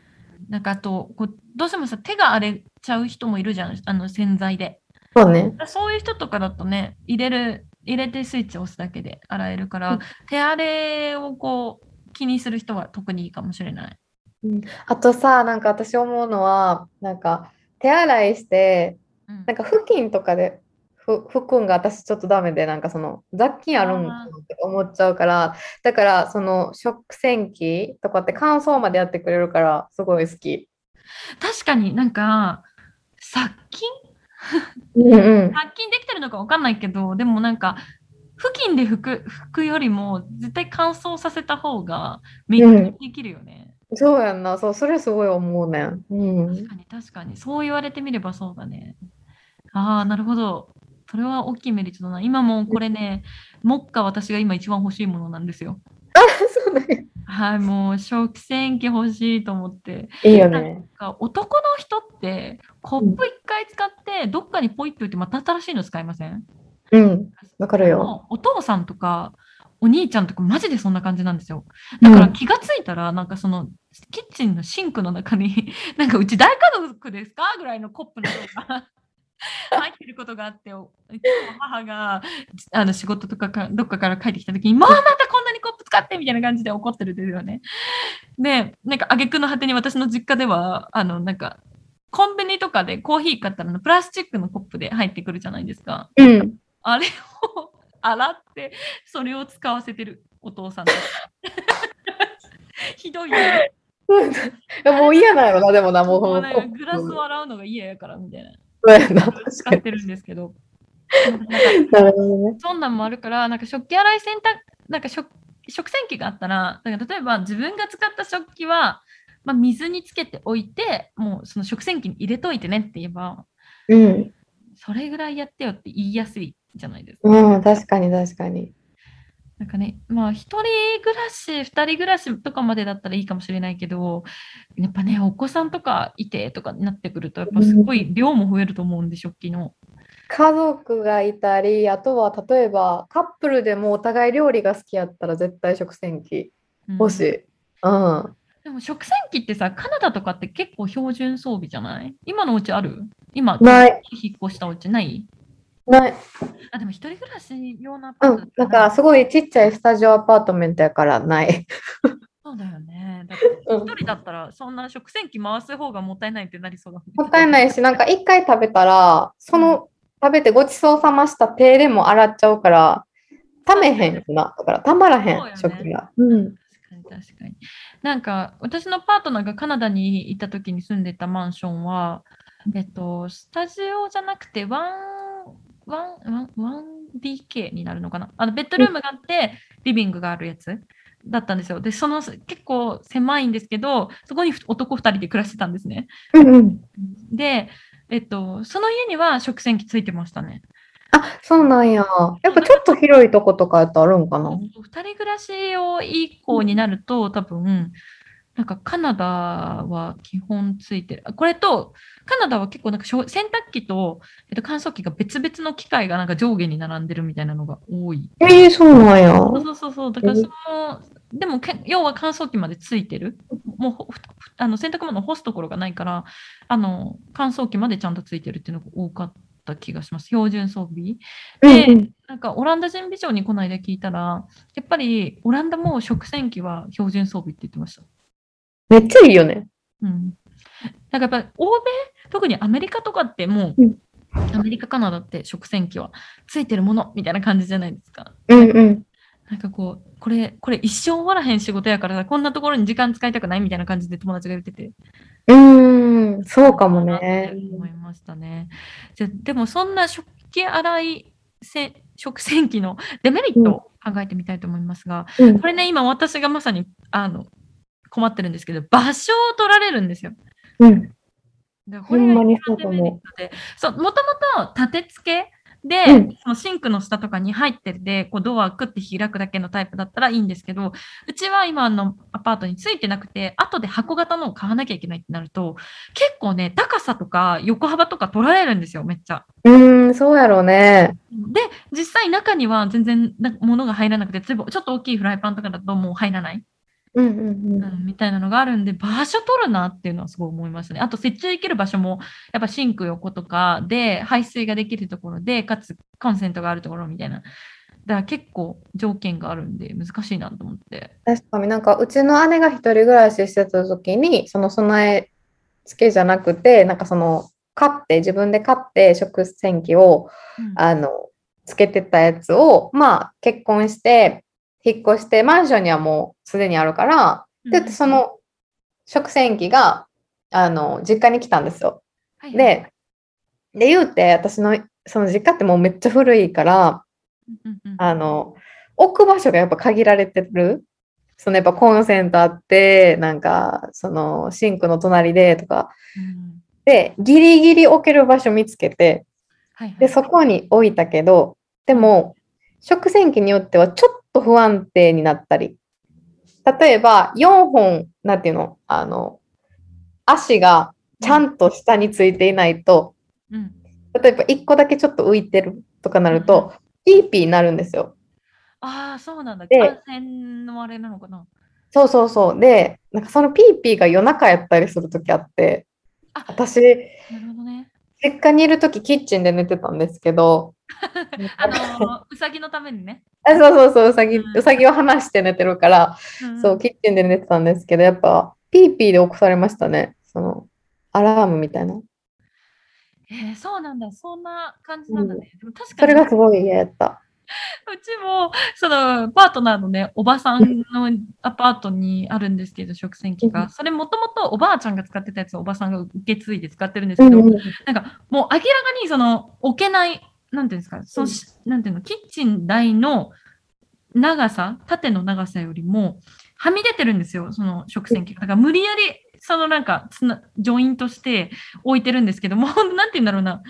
なんかあとこう、どうしてもさ、手が荒れちゃう人もいるじゃん、あの洗剤で。そうね。そういう人とかだとね、入れる、入れてスイッチを押すだけで洗えるから、うん手荒れをこう気にする人は特にいいかもしれない。あとさ、なんか私思うのは、なんか手洗いして、うんなんか布巾とかでふ拭くんが私ちょっとダメで、なんかその雑菌あるんって思っちゃうから、だからその食洗機とかって乾燥までやってくれるから、すごい好き。確かになんか、殺菌？うんうん。殺菌できてるのかわかんないけど、でもなんか、布巾で拭く拭くよりも、絶対乾燥させた方が、めっちゃできるよね。そうやんな、そう、それすごい思うねん。うん。確かに確かに。そう言われてみればそうだね。ああ、なるほど。それは大きいメリットだな。今もこれね、目下私が今一番欲しいものなんですよ。そうね。はい、もう食洗機欲しいと思って。いいよね。なんか男の人ってコップ一回使ってどっかにポイっておいてまた新しいの使いません？うん。わかるよ。お父さんとかお兄ちゃんとかマジでそんな感じなんですよ。だから気がついたらなんかそのキッチンのシンクの中に なんかうち大家族ですかぐらいのコップの量が 入ってることがあって母があの仕事とかかどっかから帰ってきた時に「もうまたこんなにコップ使って!」みたいな感じで怒ってるんですよね。でなんか挙句の果てに私の実家ではあのなんかコンビニとかでコーヒー買ったらプラスチックのコップで入ってくるじゃないですか。うん。あれを洗って、それを使わせてるお父さんと。ひどいね。い やもう嫌なんやろな、でもな、もうグラスを洗うのが嫌やからみたいな。使ってるんですけど。なるほどね。そんなんもあるから、なんか食器洗い洗濯、なんか食食洗機があったら、だから例えば自分が使った食器は、まあ、水につけておいて、もうその食洗機に入れといてねって言えば、うん。それぐらいやってよって言いやすいじゃないですか。うん、確かに確かに。なんかね、まあ、一人暮らし、二人暮らしとかまでだったらいいかもしれないけど、やっぱね、お子さんとかいてとかになってくると、やっぱすごい量も増えると思うんで、食器の。家族がいたり、あとは例えばカップルでもお互い料理が好きやったら絶対食洗機うん欲しい。うん。でも食洗機ってさ、カナダとかって結構標準装備じゃない？今のお家ある？今、ない。引っ越したお家ない？ない。あ、でも一人暮らし用のアパートだっ。うんからすごいちっちゃいスタジオアパートメントやからない。そうだよね。だってうん一人だったら、そんな食洗機回す方がもったいないってなりそうだねもったいないし、なんか一回食べたら、その食べてごちそうさました手でも洗っちゃうから、ためへんな。だからたまらへんね、食器が。うん。確かに確かに。なんか私のパートナーがカナダに行った時に住んでたマンションは、えっと、スタジオじゃなくてワン、ワン、ワン、ワン DK になるのかなあのベッドルームがあって、リビングがあるやつだったんですよ。で、その結構狭いんですけど、そこに男2人で暮らしてたんですね。うんうん。で、えっと、その家には食洗機ついてましたね。あ、そうなんや。やっぱちょっと広いとことかやったらあるんかな？2人暮らしを以降になると多分なんかカナダは基本ついてる。あこれとカナダは結構なんか洗濯機と、えっと、乾燥機が別々の機械がなんか上下に並んでるみたいなのが多い。ええそうなんや。そうそうそう。だからそのでもけ要は乾燥機までついてる？もうほあの洗濯物を干すところがないからあの乾燥機までちゃんとついてるっていうのが多かった気がします。標準装備。でなんかオランダ人美女にこの間聞いたら、やっぱりオランダも食洗機は標準装備って言ってました。めっちゃいいよね。うん。なんかやっぱり欧米、特にアメリカとかってもう、うんアメリカ、カナダって食洗機はついてるものみたいな感じじゃないですか。うんうん。なんかこう、これ、これ一生終わらへん仕事やからさ、こんなところに時間使いたくないみたいな感じで友達が言ってて。うーん、そうかもね。思いましたね。じゃでもそんな食器洗いせ食洗機のデメリットを考えてみたいと思いますが、うんこれね、今私がまさにあの困ってるんですけど、場所を取られるんですよ。うん。でこほんまに一番デメリットで、そう、もともと立て付けで、うんそのシンクの下とかに入ってて、こうドアクって開くだけのタイプだったらいいんですけど、うちは今のアパートについてなくて、後で箱型のを買わなきゃいけないってなると、結構ね、高さとか横幅とか取られるんですよ、めっちゃ。うーん、そうやろうね。で、実際中には全然な物が入らなくて、例えばちょっと大きいフライパンとかだともう入らない。うんうんうんみたいなのがあるんで、場所取るなっていうのはすごい思いましたね。あと、設置できる場所も、やっぱシンク横とかで、排水ができるところで、かつコンセントがあるところみたいな。だから結構条件があるんで、難しいなと思って。確かになんかうちの姉が一人暮らししてた時にその備え付けじゃなくてなんかその買って自分で買って食洗機をうんあのつけてたやつをまあ結婚して引っ越してマンションにはもうすでにあるからでそ、の食洗機があの実家に来たんですよ。はいはい、でで言うて私のその実家ってもうめっちゃ古いからうんうんあの、置く場所がやっぱ限られてる。そのやっぱコンセントあって、なんか、そのシンクの隣でとか。うんで、ギリギリ置ける場所見つけて、はいはいで、そこに置いたけど、でも、食洗機によってはちょっと不安定になったり。例えば、4本、なんていうの、あの、足がちゃんと下についていないと、うん例えば1個だけちょっと浮いてるとかなると、ピーピーになるんですよ。ああ、そうなんだ。で感染のあれなのかな？そうそうそう。で、なんかそのピーピーが夜中やったりするときあって、あ私、なるほどね。実家にいるときキッチンで寝てたんですけど、あの、うさぎのためにね。あそうそうそう、うさぎ、うんうさぎを離して寝てるから、んそう、キッチンで寝てたんですけど、やっぱ、ピーピーで起こされましたね。その、アラームみたいな。えーそうなんだ。そんな感じなんだね。でも確かそにれがすごい嫌やった。うちも、その、パートナーのね、おばさんのアパートにあるんですけど、食洗機が。うんそれもともとおばあちゃんが使ってたやつをおばさんが受け継いで使ってるんですけど、うんうんなんかもう明らかにその置けない、なんていうんですか、そのしなんていうの、キッチン台の長さ、縦の長さよりもはみ出てるんですよ、その食洗機が。だから無理やり、そのなんかつな、ジョイントして置いてるんですけども、なんていうんだろうな、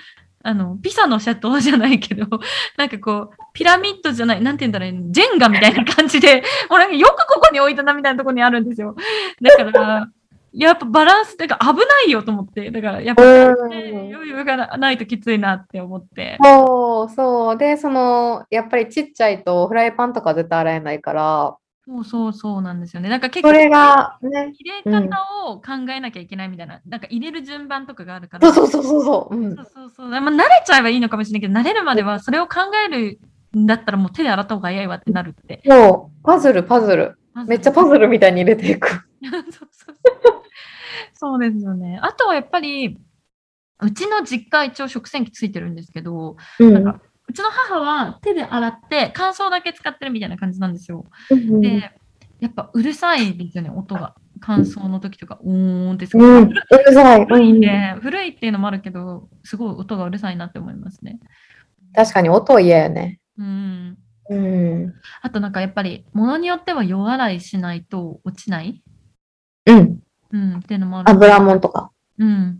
あの、ピサのシャトーじゃないけど、なんかこう、ピラミッドじゃない、なんていうんだろう、ジェンガみたいな感じで、もうなんかよくここに置いたなみたいなところにあるんですよ。だから、やっぱバランスっていうか危ないよと思って、だからやっぱ、うんね余裕がないときついなって思って。そうそう。で、その、やっぱりちっちゃいとフライパンとか絶対洗えないから、そうそうそうなんですよね。なんか結それがね、入れ方を考えなきゃいけないみたいな、なんか入れる順番とかがあるから。そうそうそうそうそう。うんそうそうそう。まあ、慣れちゃえばいいのかもしれないけど、慣れるまではそれを考えるんだったらもう手で洗った方が早いわってなるって。そう、パズル、パズル。めっちゃパズルみたいに入れていく。そうそうそう そうですよね。あとはやっぱり、うちの実家一応食洗機ついてるんですけど、うんなんかうちの母は手で洗って乾燥だけ使ってるみたいな感じなんですよ。うんで、やっぱうるさいですよね、音が。乾燥の時とか、うーんってすうん、ごい。うるさい。古いんうんで、古いっていうのもあるけど、すごい音がうるさいなって思いますね。確かに音嫌やね。うん。うん。あとなんかやっぱり、物によっては夜洗いしないと落ちないうん。うん、っていうのもある。油もんとか。うん。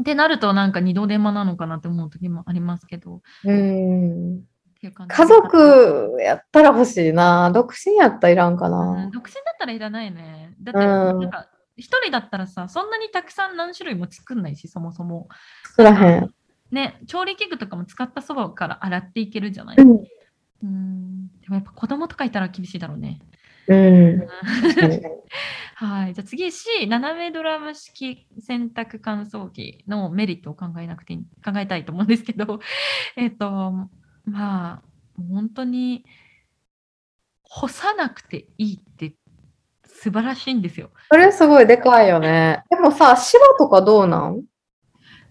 ってなるとなんか二度手間なのかなって思う時もありますけど。うん。っていう感じ家族やったら欲しいな。独身やったらいらんかうんな。独身だったらいらないね。だって、うんなんか、一人だったらさ、そんなにたくさん何種類も作んないし、そもそも。作らへん。ね、調理器具とかも使ったそばから洗っていけるじゃない。うん。うん。でもやっぱ子供とかいたら厳しいだろうね。うん。はい。じゃあ次 C、斜めドラム式洗濯乾燥機のメリットを考えなくて考えたいと思うんですけど、えっと、まあ、本当に干さなくていいって素晴らしいんですよ。それすごいでかいよね。でもさ、白とかどうなん？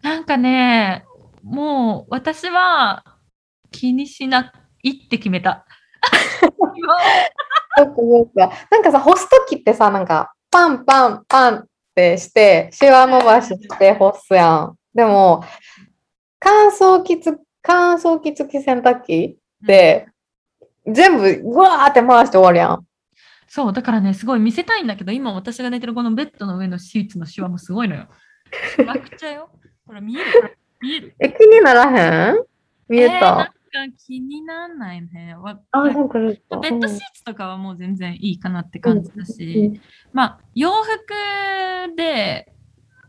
なんかね、もう私は気にしないって決めた。今そっかそっかなんかさ、干すときってさ、なんか、パンパンパンってして、シワ伸ばしして干すやん。でも、乾燥機つ、乾燥機付き洗濯機で、全部、ぐわーって回して終わるやん。そう、だからね、すごい見せたいんだけど、今私が寝てるこのベッドの上のシーツのシワもすごいのよ。めちゃくちゃよ。ほら、見える見えるえ、気にならへん？見ええー。か気になんないね。わあ、なんかちょっとベッドシーツとかはもう全然いいかなって感じだし、まあ、洋服で、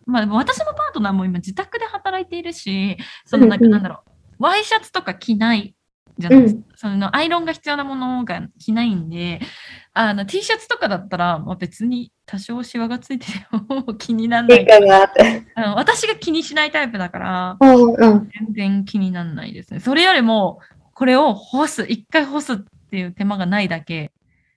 まあ、私のパートナーも今自宅で働いているし、そのなんかなんだろう、ワイシャツとか着ないじゃないですか。そのアイロンが必要なものが着ないんで、あの T シャツとかだったら、まあ、別に多少シワがついてても 気にならないいい。かなって。私が気にしないタイプだから、うんうん。全然気にならないですね。それよりも、これを干す、一回干すっていう手間がないだけ。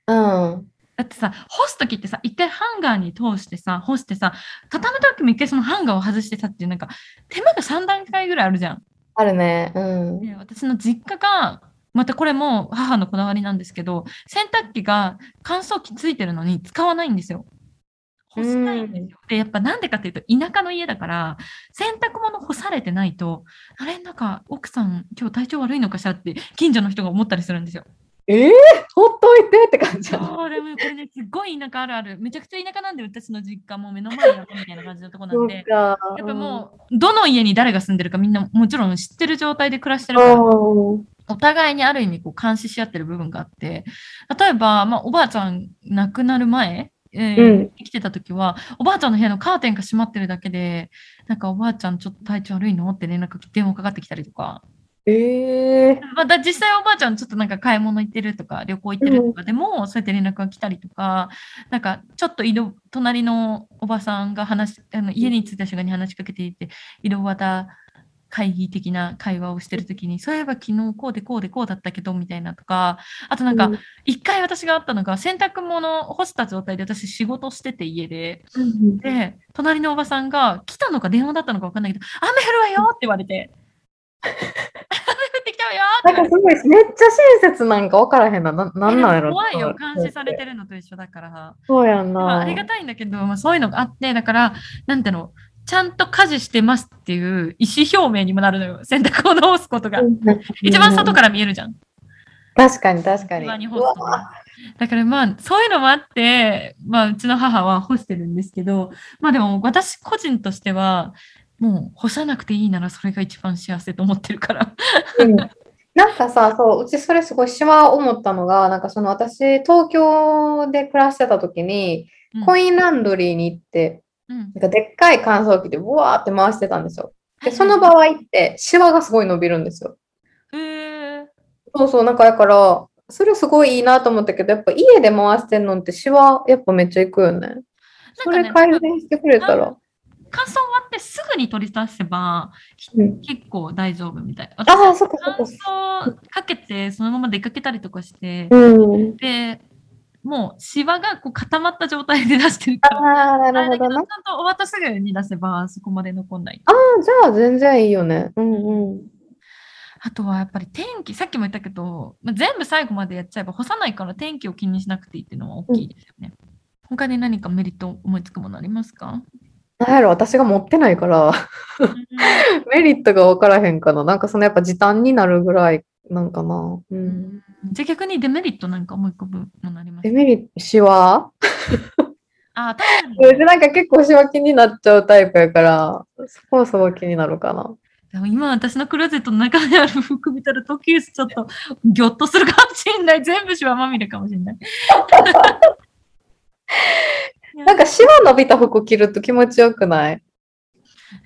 うん。だってさ、干すときってさ、一回ハンガーに通してさ、干してさ、畳むときも一回そのハンガーを外してさっていう、なんか、手間が3段階ぐらいあるじゃん。あるね。うん。で私の実家が、またこれも母のこだわりなんですけど、洗濯機が乾燥機ついてるのに使わないんですよ。干したいんですよ。で、やっぱなんでかっていうと、田舎の家だから、洗濯物干されてないと、あれ、なんか奥さん、今日体調悪いのかしらって、近所の人が思ったりするんですよ。えー、ほっといてって感じやな。そうでもこれね、すっごい田舎あるある。めちゃくちゃ田舎なんで、私の実家も目の前だみたいな感じのとこなんで。か。やっぱもう、どの家に誰が住んでるかみんなもちろん知ってる状態で暮らしてるうから、ん。お互いにある意味こう監視し合ってる部分があって、例えば、まあ、おばあちゃん亡くなる前、えーうん。生きてた時は、おばあちゃんの部屋のカーテンが閉まってるだけで、なんかおばあちゃんちょっと体調悪いの？って連絡電話かかってきたりとか、ええまた実際おばあちゃんちょっとなんか買い物行ってるとか、旅行行ってるとかでも、そうやって連絡が来たりとか、なんかちょっと井戸隣のおばさんが話しあの家に着いた瞬間に話しかけていて、井戸端会議的な会話をしてるときに、そういえば昨日こうでこうでこうだったけどみたいなとか、あとなんか、一回私があったのが、洗濯物を干した状態で私仕事してて家で、うんで、隣のおばさんが来たのか電話だったのか分かんないけど、雨降るわよって言われて、雨降ってきたわよってなんかすごい、めっちゃ親切なんか分からへんな。ななんなんやろ怖いよ、監視されてるのと一緒だから。そうやんまあ、な。ありがたいんだけど、まあ、そういうのがあって、だから、なんていうの、ちゃんと家事してますっていう意思表明にもなるのよ、洗濯物を干すことが。一番外から見えるじゃん。確かに確かに。庭にだからまあ、そういうのもあって、まあ、うちの母は干してるんですけど、まあでも私個人としては、もう干さなくていいならそれが一番幸せと思ってるから。うんなんかさ、そう、うちそれすごいしわ思ったのが、なんかその私、東京で暮らしてた時に、うんコインランドリーに行って、うんなんかでっかい乾燥機でブワーって回してたんですよ。で、その場合って、シワがすごい伸びるんですよ。へーそうそう、なんかだから、それすごいいいなと思ったけど、やっぱ家で回してんのってシワやっぱめっちゃいくよね。それなんかね改善してくれたら。乾燥終わってすぐに取り出せば、うん結構大丈夫みたい。ああ、そっか乾そっか。燥かけてそのまま出かけたりとかして、うん。で、もうシワがこう固まった状態で出してるから。ああ、なあれだけどちゃん。と終わったすぐに出せばそこまで残んない。ああ、じゃあ全然いいよね。うんうん。あとはやっぱり天気、さっきも言ったけど、まあ、全部最後までやっちゃえば干さないから天気を気にしなくていいっていうのは大きいですよね。他に何かメリット思いつくものありますか、なんやろ、私が持ってないから、メリットが分からへんかな。なんかそのやっぱ時短になるぐらいなんかな。う。うんんじゃあ逆にデメリットなんか思い浮かぶものあります？かデメリット、シワあー、確かに。うちなんか結構シワ気になっちゃうタイプやから、そこはすごい気になるかな。でも今私のクローゼットの中にある服見たら時ちょっとギョッとするかもしれない。全部シワまみれかもしれない。なんかシワ伸びた服着ると気持ちよくない？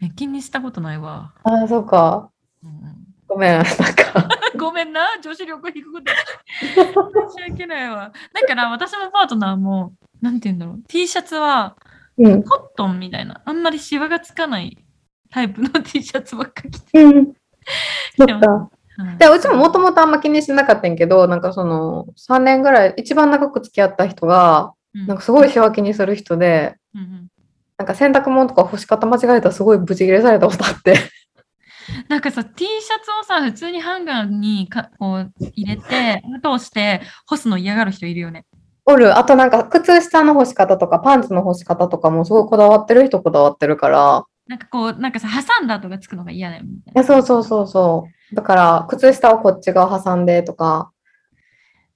え気にしたことないわ。ああ、そうか。うんごめん。なんか。ごめんな、女子力低くて。申し訳ないわ。だから私のパートナーも、なんて言うんだろう、T シャツはうん。コットンみたいな、あんまりシワがつかないタイプの T シャツばっか着て。うん。そっか。はいで、うちももともとあんま気にしてなかったんやけど、なんかその3年ぐらい、一番長く付き合った人が、うんなんかすごいシワ気にする人で、うんうんなんか洗濯物とか干し方間違えたらすごいブチ切れされたことあって。なんかさ、T シャツをさ、普通にハンガーにかこう入れて、通して干すの嫌がる人いるよね。おる。あとなんか靴下の干し方とかパンツの干し方とかもすごいこだわってる人こだわってるから。なんかこう、なんかさ、挟んだ跡がつくのが嫌だよみたいいや、そうそうそうそう。だから、靴下をこっち側挟んでとか。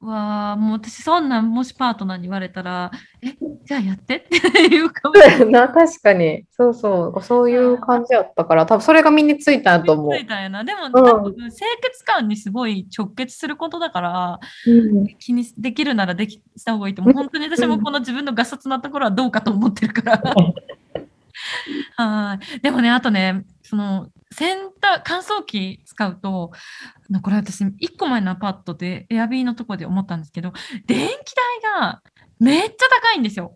な。わあ、もう私そんなんもしパートナーに言われたら、え、じゃあやって？って言うかもしれな確かに。そうそう。そういう感じやったから、多分それが身についたと思うつい。たんやな。でも、ん多分清潔感にすごい直結することだから、うん気にできるならできした方がいいと思う。本当に私もこの自分のガサツなところはどうかと思ってるから。はい。でもね、あとね、その、洗濯乾燥機使うとなこれ私1個前のアパートでエアビーのとこで思ったんですけど電気代がめっちゃ高いんですよ。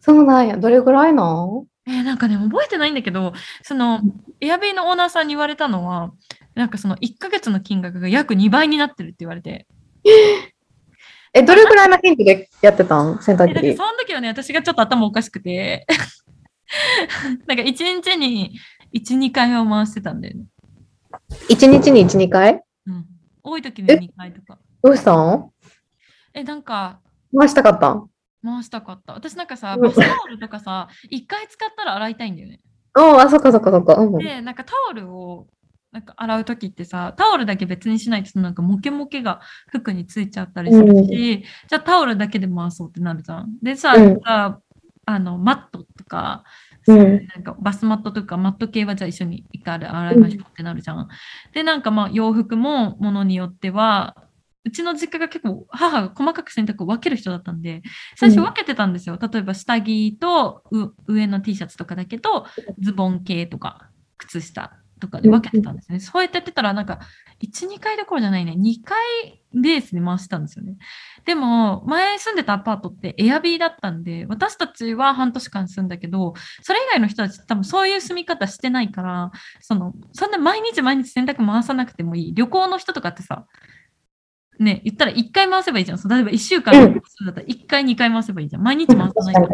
そうなんや。どれぐらいのえーなんかね覚えてないんだけどそのエアビーのオーナーさんに言われたのはなんかその1ヶ月の金額が約2倍になってるって言われてえ、どれぐらいの頻度でやってたん？洗濯機。その時はね私がちょっと頭おかしくて なんか1日に12回は回してたんだよね。一日に1、2回？うん、多い時に2回とか。どうしたん？え、なんか、回したかった？ん回したかった。私なんかさ、うんバスタオルとかさ、1回使ったら洗いたいんだよね。うん、あ、そっかそっかそっか。うん。で、なんかタオルをなんか洗う時ってさ、タオルだけ別にしないと、なんかモケモケが服についちゃったりするし、じゃあタオルだけで回そうってなるじゃん。でさ、うんさあのマットとか、うんなんかバスマットとかマット系はじゃあ一緒に一回洗いましょうってなるじゃん。で、なんかまあ洋服もものによっては、うちの実家が結構母が細かく洗濯を分ける人だったんで、最初分けてたんですよ。例えば下着とう上の T シャツとかだけど、ズボン系とか靴下とかで分けてたんですよね。そうやってやってたら、なんか1、2回どころじゃないね。2回ベースで回してたんですよね。でも、前住んでたアパートってエアビーだったんで、私たちは半年間住んだけど、それ以外の人たち多分そういう住み方してないから、その、そんな毎日毎日洗濯回さなくてもいい。旅行の人とかってさ、ね、言ったら1回回せばいいじゃん。例えば1週間うんだったら1回、2回回せばいいじゃん。毎日回さないから。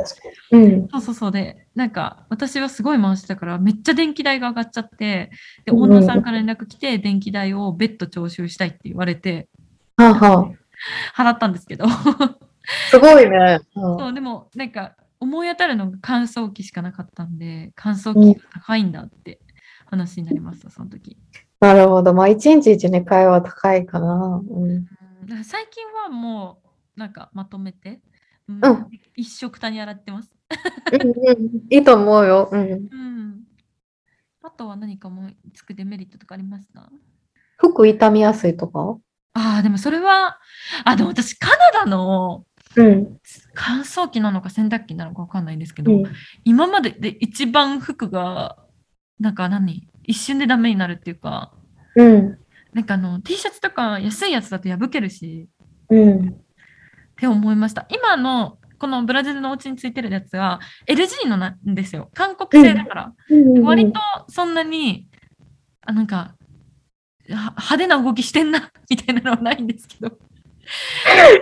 うん。そうそうそうで、なんか私はすごい回してたから、めっちゃ電気代が上がっちゃって、で、オーナーさんから連絡来て、電気代を別途徴収したいって言われて、はあは払ったんですけど、あ。すごいね。うんそう、でもなんか思い当たるのが乾燥機しかなかったんで、乾燥機が高いんだって話になりました、その時。なるほど。まあ、一日一、二回は高いかな。うん。最近はもう、なんかまとめて、うんうん一色たに洗ってます。うんうんいいと思うよ。うん。うん。あとは何か思いつくデメリットとかありますか？服傷みやすいとか？ああ、でもそれは、あ、でも私、カナダのうん。乾燥機なのか洗濯機なのかわかんないんですけど、うん。今までで一番服が、なんか何？一瞬でダメになるっていうか、うん。なんかあの、T シャツとか安いやつだと破けるし、うん。って思いました。今の、このブラジルのお家についてるやつは LG のなんですよ。韓国製だから。うん割とそんなに、あなんか、は派手な動きしてんな、みたいなのはないんですけど。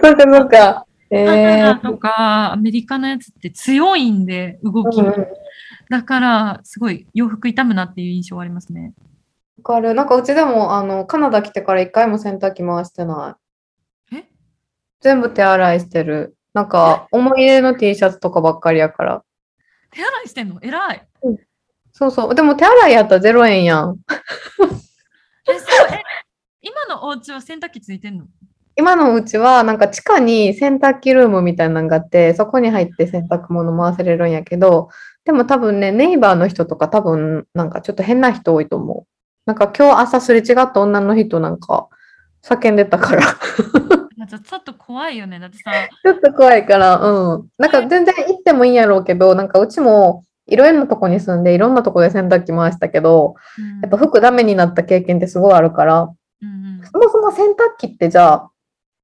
そっかそっか。えカナえダとかアメリカのやつって強いんで、動きが。うんだから、すごい洋服傷むなっていう印象はありますね。わかる。なんかうちでもあのカナダ来てから一回も洗濯機回してない。え？全部手洗いしてる。なんか思い入れの T シャツとかばっかりやから。手洗いしてんの？偉い。そうそう。でも手洗いやったら0円やん。え、そう、え、今のお家は洗濯機ついてんの？今のうちはなんか地下に洗濯機ルームみたいなのがあって、そこに入って洗濯物回せれるんやけど、でも多分ね、ネイバーの人とか多分なんかちょっと変な人多いと思う。なんか今日朝すれ違った女の人なんか叫んでたから。ちょっと怖いよね。だってさ、ちょっと怖いから、うん。なんか全然行ってもいいんやろうけど、なんかうちもいろんなとこに住んでいろんなとこで洗濯機回したけど、うんやっぱ服ダメになった経験ってすごいあるから、うんうんそもそも洗濯機ってじゃあ、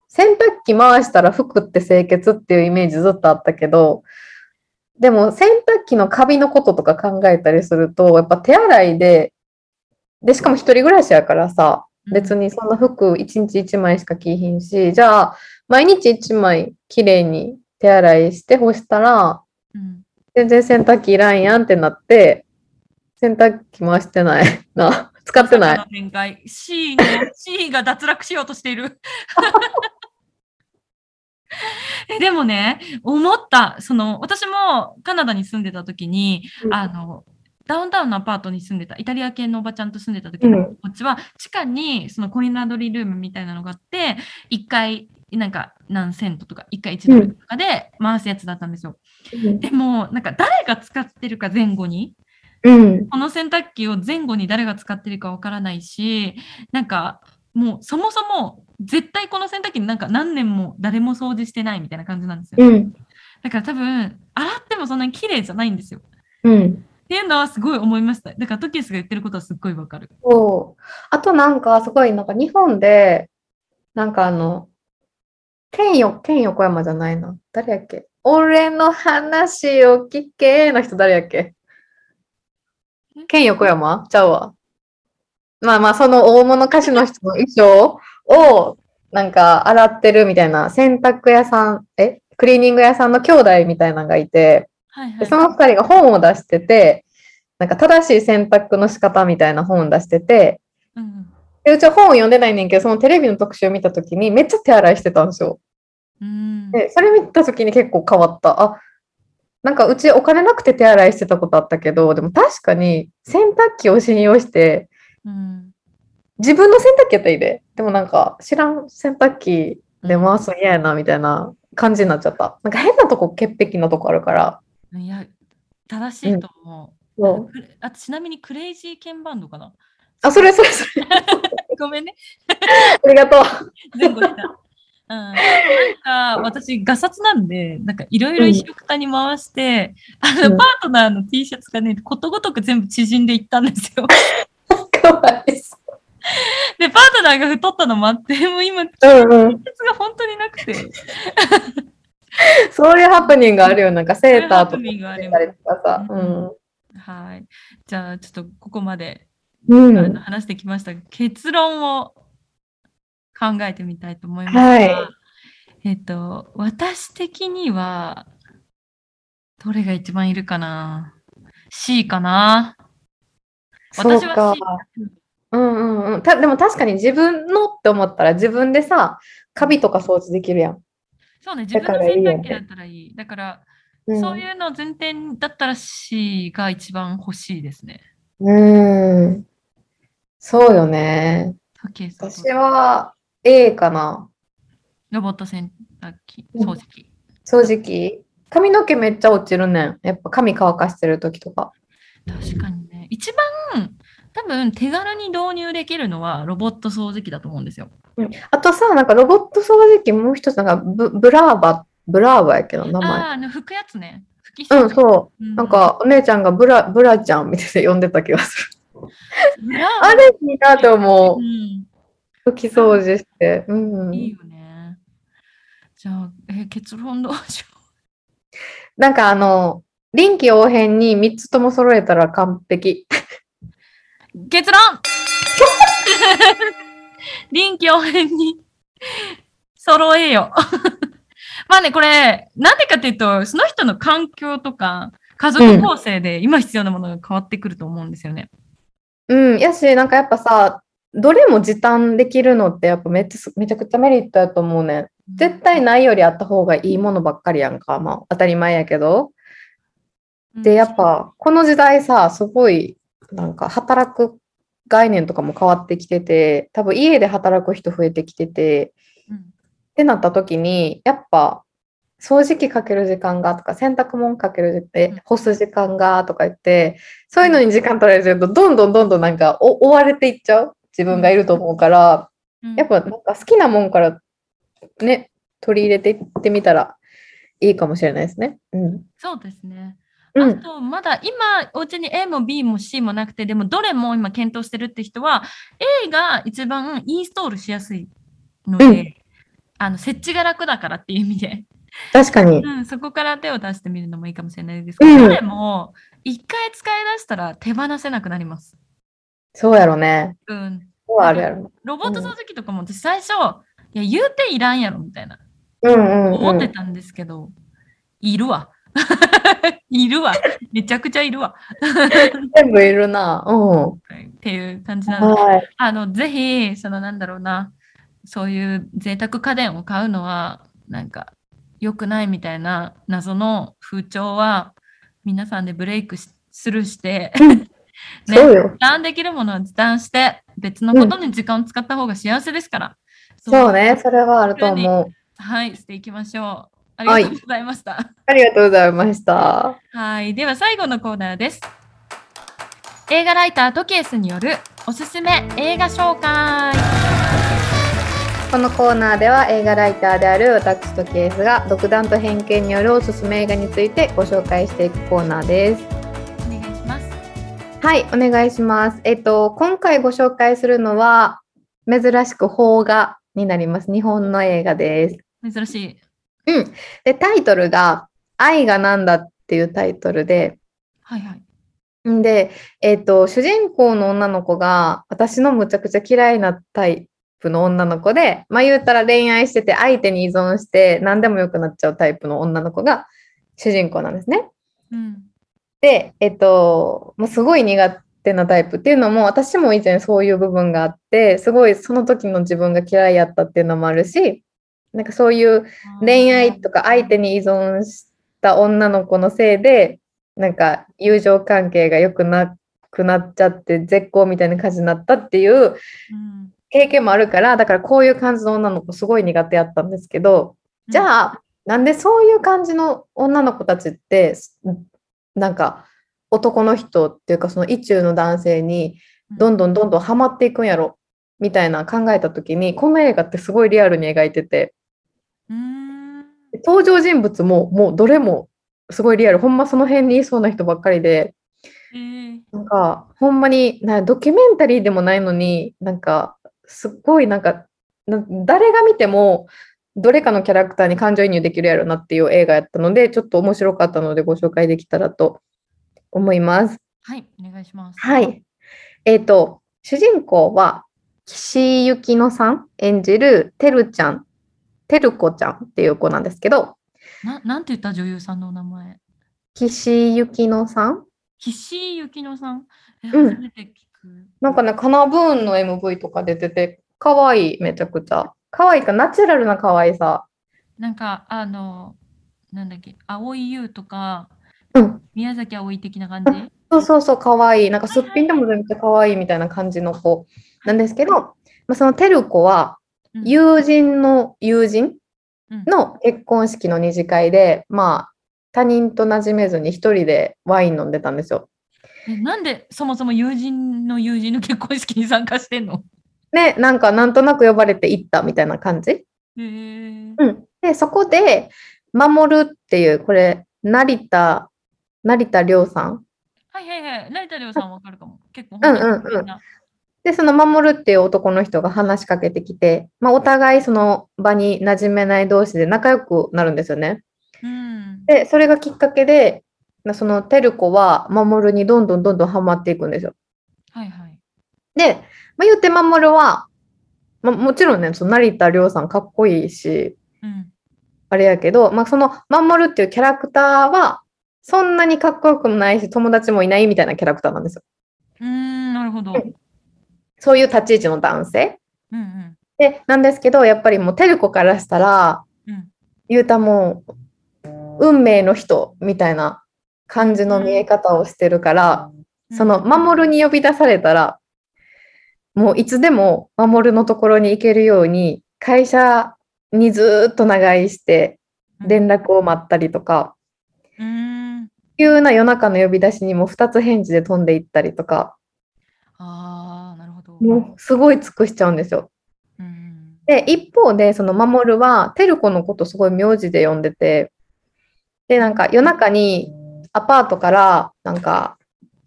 洗濯機回したら服って清潔っていうイメージずっとあったけど、でも洗濯機のカビのこととか考えたりすると、やっぱ手洗いで、で、しかも一人暮らしやからさ、別にそんな服一日一枚しか着いひんし、じゃあ、毎日一枚きれいに手洗いして干したら、うん全然洗濯機いらんやんってなって、洗濯機回してないな。使ってない。展開 C が脱落しようとしている。えでもね、思った、その私もカナダに住んでた時に、うんあのダウンタウンのアパートに住んでた、イタリア系のおばちゃんと住んでた時のうんこっちは、地下にそのコインランドリールームみたいなのがあって、1回なんか何セントとか、1回1ドルとかで回すやつだったんですよ。でも、なんか誰が使ってるか前後に、うん。この洗濯機を前後に誰が使ってるかわからないし、なんかもうそもそも絶対この洗濯機なんか何年も誰も掃除してないみたいな感じなんですよ。うん。だから多分洗ってもそんなに綺麗じゃないんですよ。うん。っていうのはすごい思いました。だからトキエスが言ってることはすっごいわかる。そう。あとなんかすごいなんか日本で、なんかあの、天よ、天横山じゃないな。誰やっけ？俺の話を聞けの人誰やっけ？天横山？ちゃうわ。まあまあ、その大物歌手の人の衣装をなんか洗ってるみたいな洗濯屋さん、え？クリーニング屋さんの兄弟みたいなのがいて、はいはい。でその二人が本を出してて、なんか正しい洗濯の仕方みたいな本を出してて、うんでうちは本を読んでないねんけど、そのテレビの特集を見たときにめっちゃ手洗いしてたんですよ。うん。で、それ見たときに結構変わった。あ、なんかうちお金なくて手洗いしてたことあったけど、でも確かに洗濯機を信用して、うん自分の洗濯機やったらいいで。でもなんか知らん洗濯機で回すの嫌やなみたいな感じになっちゃった。なんか変なとこ潔癖なとこあるから。いや、正しいと思う。そうクレあちなみにクレイジーケンバンドかな？あ、それそれそれ。ごめんね。ありがとう。前後した。うん、なんか私、ガサツなんで、なんかいろいろ一緒くたに回して、あの、うんパートナーの T シャツがね、ことごとく全部縮んでいったんですよ。かわいそで、パートナーが太ったのもあって、もう今、T シう。うんうん。ャツが本当になくて、そういうハプニングあるよ。なんかセーターとか。はい。じゃあ、ちょっとここまで、うん話してきましたが、結論を考えてみたいと思いますが、はいえっと、私的には、どれが一番いるかな ?C かな？そう私はか C。うんうんうん。たでも確かに自分のって思ったら自分でさ、カビとか掃除できるやん。そうね、自分の洗濯機だったらいい。だから、うん、そういうの前提だったら C が一番欲しいですね。うん。そうよね。OK そう私は A かな。ロボット洗濯機、うん掃除機。掃除機。髪の毛めっちゃ落ちるねん。やっぱ髪乾かしてる時とか。確かにね。一番、多分手軽に導入できるのはロボット掃除機だと思うんですよ。あとさ、なんかロボット掃除機もう一つなんかブブラーバ、ブラーバやけど名前。ああ、あの拭くやつね。拭きうん、そう。うんなんかお姉ちゃんがブラ、ブラちゃんみたいな呼んでた気がする。ブラあれいいなと思うう。ん、拭き掃除して。うん。いいよね。じゃあ、えー結論どうしよなんかあの、臨機応変に3つとも揃えたら完璧。う。結論 臨機応変に揃えよ。まあね、これ、なんでかっていうと、その人の環境とか、家族構成で今必要なものが変わってくると思うんですよね。うん。やし、なんかやっぱさ、どれも時短できるのってやっぱめっちゃすめちゃくちゃメリットやと思うねん。絶対ないよりあった方がいいものばっかりやんか。まあ当たり前やけど。うんで、やっ、ぱこの時代さ、すごいなんか働く概念とかも変わってきてて、多分家で働く人増えてきてて、うんってなった時に、やっぱ掃除機かける時間がとか、洗濯物かける時うんえ干す時間がとか言って、そういうのに時間取られちゃうと、どんどんどんどんなんかお追われていっちゃう自分がいると思うから、うんやっぱなんか好きなもんからね、取り入れていってみたらいいかもしれないですね。うん。そうですね。うん。あと、まだ今、お家に A も B も C もなくて、でもどれも今検討してるって人は、A が一番インストールしやすいので、うんあの設置が楽だからっていう意味で、確かに。うん、そこから手を出してみるのもいいかもしれないですけど、うんどれも一回使い出したら手放せなくなります。そうやろね。うん。そうあるやろ。ロボット掃除機とかも私最初、いや、言うていらんやろみたいなうんうんうん思って。たんですけど、いるわ。いるわ。めちゃくちゃいるわ。全部いるな。うん。っていう感じなので、はい。あの、ぜひ、そのなんだろうな、そういう贅沢家電を買うのは、なんか、良くないみたいな謎の風潮は、皆さんでブレイクしするして、ね。時短できるものは時短して、別のことに時間を使った方が幸せですから。そうね。それはあると思う。はい、していきましょう。ありがとうございました。ありがとうございました。はい。では最後のコーナーです。映画ライタートケースによるおすすめ映画紹介。このコーナーでは映画ライターである私とケースが独断と偏見によるおすすめ映画についてご紹介していくコーナーです。お願いします。はい、お願いします。えっと、今回ご紹介するのは、珍しく邦画になります。日本の映画です。珍しい。うん。で、タイトルが、愛がなんだっていうタイトルで、はいはい。んで、えっと、主人公の女の子が、私のむちゃくちゃ嫌いなタイプの女の子で、まあ言うたら恋愛してて相手に依存して何でもよくなっちゃうタイプの女の子が主人公なんですね。うん。で、えっと、もうすごい苦手なタイプっていうのも、私も以前そういう部分があって、すごいその時の自分が嫌いやったっていうのもあるし、なんかそういう恋愛とか相手に依存した女の子のせいで、なんか友情関係が良くなくなっちゃって絶好みたいな感じになったっていううん。経験もあるから、だからこういう感じの女の子すごい苦手やったんですけど、じゃあ、なんでそういう感じの女の子たちって、なんか男の人っていうかその意中の男性にどんどんどんどんハマっていくんやろみたいな考えた時に、この映画ってすごいリアルに描いてて、うん。登場人物ももうどれもすごいリアル、ほんまその辺にいそうな人ばっかりで、えー、なんかほんまになドキュメンタリーでもないのに、なんかすっごいなんかな誰が見てもどれかのキャラクターに感情移入できるやろなっていう映画やったので、ちょっと面白かったのでご紹介できたらと思います。はい、お願いします。はい。えっ、と、主人公は岸由紀乃さん演じるてるちゃん、てるこちゃんっていう子なんですけど、ななんて言った女優さんのお名前？岸由紀乃さん？岸井ゆきのさん？え、うん初めて聞く。なんかね、カナブーンの MV とか出てて、可愛いめちゃくちゃ。可愛いか、ナチュラルな可愛さ。なんか、あの、なんだっけ、蒼井優とか、うん。宮崎あおい的な感じ？そうそうそう、可愛い。なんかすっぴんでも全然可愛いみたいな感じの子なんですけど、まあ、そのてる子はうん友人の友人うんの結婚式の二次会で、まあ、他人と馴染めずに一人でワイン飲んでたんですよ。えなんでそもそも友人の友人の結婚式に参加してんの？で、なんかなんとなく呼ばれて行ったみたいな感じ。うん。で、そこで、守るっていう、これ、成田、成田凌さん。はいはいはい。成田凌さんわかるかも。結構うんうんうんで、その守るっていう男の人が話しかけてきて、まあ、お互いその場に馴染めない同士で仲良くなるんですよね。うん。で、それがきっかけで、まあそのてる子は守にどんどんどんどんハマっていくんですよ。はいはい。で、まあ、言って守は、まあ、もちろんね、その成田凌さんかっこいいし、うん。あれやけど、まあ、その守っていうキャラクターは、そんなにかっこよくもないし、友達もいないみたいなキャラクターなんですよ。うーん、なるほど。うんそういう立ち位置の男性。うんうん。で、なんですけど、やっぱりもうてる子からしたら、うん。ゆうたもう、運命の人みたいな感じの見え方をしてるから、その守に呼び出されたら、もういつでも守のところに行けるように、会社にずーっと長居して連絡を待ったりとか、うーん。急な夜中の呼び出しにも2つ返事で飛んでいったりとか、あ。もうすごい尽くしちゃうんですよ。うん。で、一方で、その守は、てる子のことすごい名字で呼んでて、で、なんか夜中にアパートから、なんか、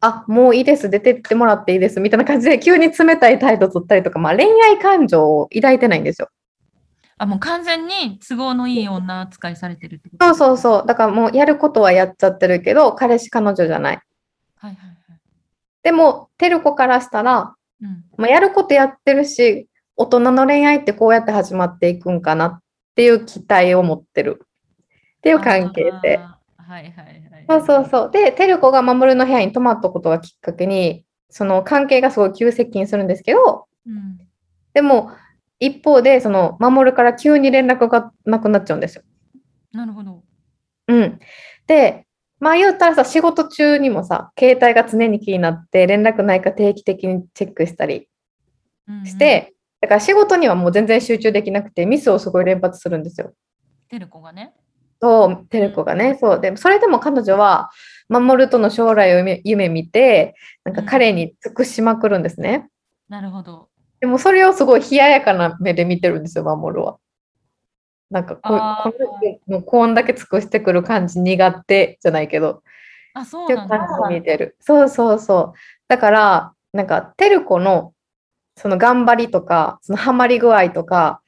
あ、もういいです、出てってもらっていいです、みたいな感じで、急に冷たい態度取ったりとか、まあ恋愛感情を抱いてないんですよ。あ、もう完全に都合のいい女扱いされてるってこと？そうそうそう。だからもうやることはやっちゃってるけど、彼氏、彼女じゃない。はいはいはい。でも、てる子からしたら、うん。まあ、やることやってるし、大人の恋愛ってこうやって始まっていくんかなっていう期待を持ってるっていう関係で。はいはいはい。そうそうそう。で、てる子が守の部屋に泊まったことがきっかけに、その関係がすごい急接近するんですけど、うん。でも、一方で、その守から急に連絡がなくなっちゃうんですよ。なるほど。うん。で、まあ言うたらさ、仕事中にもさ、携帯が常に気になって、連絡ないか定期的にチェックしたりうんうんし、て、だから仕事にはもう全然集中できなくて、ミスをすごい連発するんですよ。てる子がね。そう、テレコがね、そう。でも、それでも彼女は、守との将来を夢夢見て、なんか彼に尽くしまくるんですね。なるほど。でも、それをすごい冷ややかな目で見てるんですよ、守は。なんかこここんだけ尽くしてくる感じ苦手じゃないけど、あ、そううなんだ。感じで見てる。そうそうそう。だから、なんか、テルコの、その頑張りとか、そのハマり具合とか、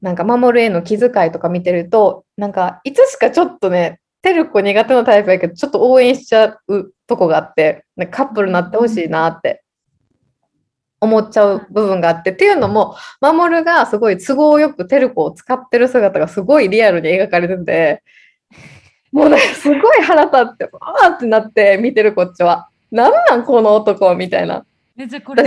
なんか、守るへの気遣いとか見てると、なんか、いつしかちょっとね、テルコ苦手なタイプやけど、ちょっと応援しちゃうとこがあって、なんかカップルになってほしいなって思っちゃう部分があって、っていうのも、守がすごい都合よくテルコを使ってる姿がすごいリアルに描かれてて、もうね、すごい腹立って、あーってなって見てるこっちは。なんなんこの男みたいな。えじゃあこれ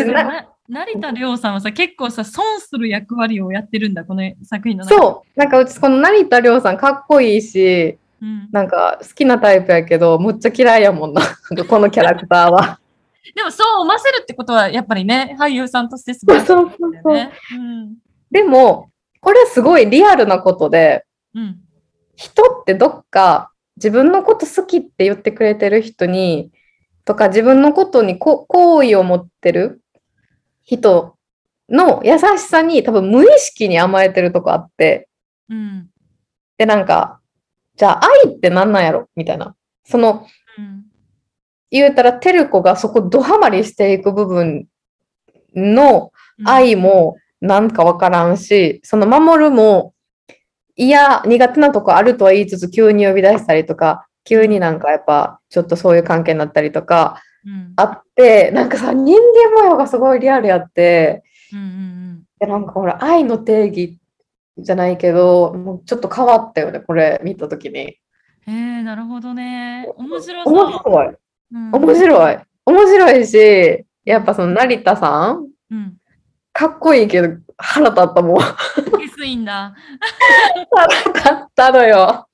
成田凌さんはさ結構さ損する役割をやってるんだこの作品の中でそう、なんかうちこの成田凌さんかっこいいし、うん、なんか好きなタイプやけど、むっちゃ嫌いやもんな、このキャラクターは。でもそう思わせるってことはやっぱりね俳優さんとしてすごいそうそうそうね。うんでも、これすごいリアルなことで、うん人ってどっか自分のこと好きって言ってくれてる人に、とか自分のことにこ好意を持ってる人の優しさに多分無意識に甘えてるとこあって、うんで、なんか、じゃあ愛って何なんやろみたいな。その、うん言うたら、テルコがそこドハマりしていく部分のうん。愛もなんかわからんし、その守るも、いや、苦手なとこあるとは言いつつ、急に呼び出したりとか、急になんかやっぱ、ちょっとそういう関係になったりとかうん。あって、なんかさ、人間模様がすごいリアルやって、うんうんでなんかほら、愛の定義じゃないけど、もうちょっと変わったよね、これ見たときに。えなるほどね。面白そう。面白い。うん面白い。面白いし、やっぱその成田さん、うんかっこいいけど腹立ったもん。腹ゲスいんだ立ったのよ。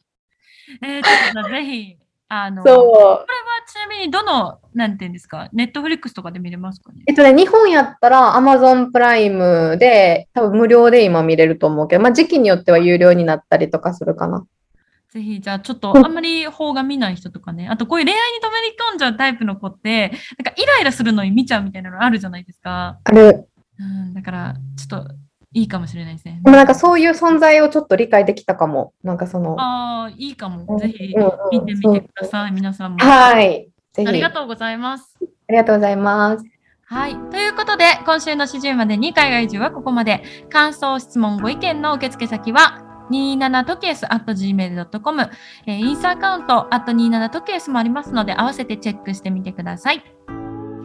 えー、ちょっとぜひあのそう。これはちなみにどのなんていうんですか？ネットフリックスとかで見れますかね？えっとね、日本やったら Amazon プライムで多分無料で今見れると思うけど、まあ時期によっては有料になったりとかするかな。ぜひ、じゃあちょっとうんあんまり邦画見ない人とかね、あとこういう恋愛に止めに込んじゃうタイプの子って、なんかイライラするのに見ちゃうみたいなのあるじゃないですか。あれ、うん、だから、ちょっといいかもしれないですね。でもなんかそういう存在をちょっと理解できたかも。なんかその、ああ、いいかも。うんぜひうんうん見てみてください、皆さんも。はい。ぜひ。ありがとうございます。ありがとうございます。はい。ということで、今週の始終までに海外移住はここまで。感想、質問、ご意見の受付先は、27トケース at gmail.com、えーインスタアカウント at 27トケースもありますので、合わせてチェックしてみてください。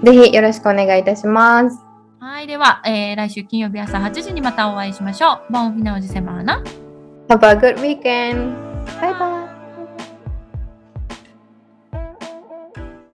ぜひよろしくお願いいたします。はい。では、えー来週金曜日朝8時にまたお会いしましょう。ボンフィナオジセマーナ。Have a good weekend. バイバイ。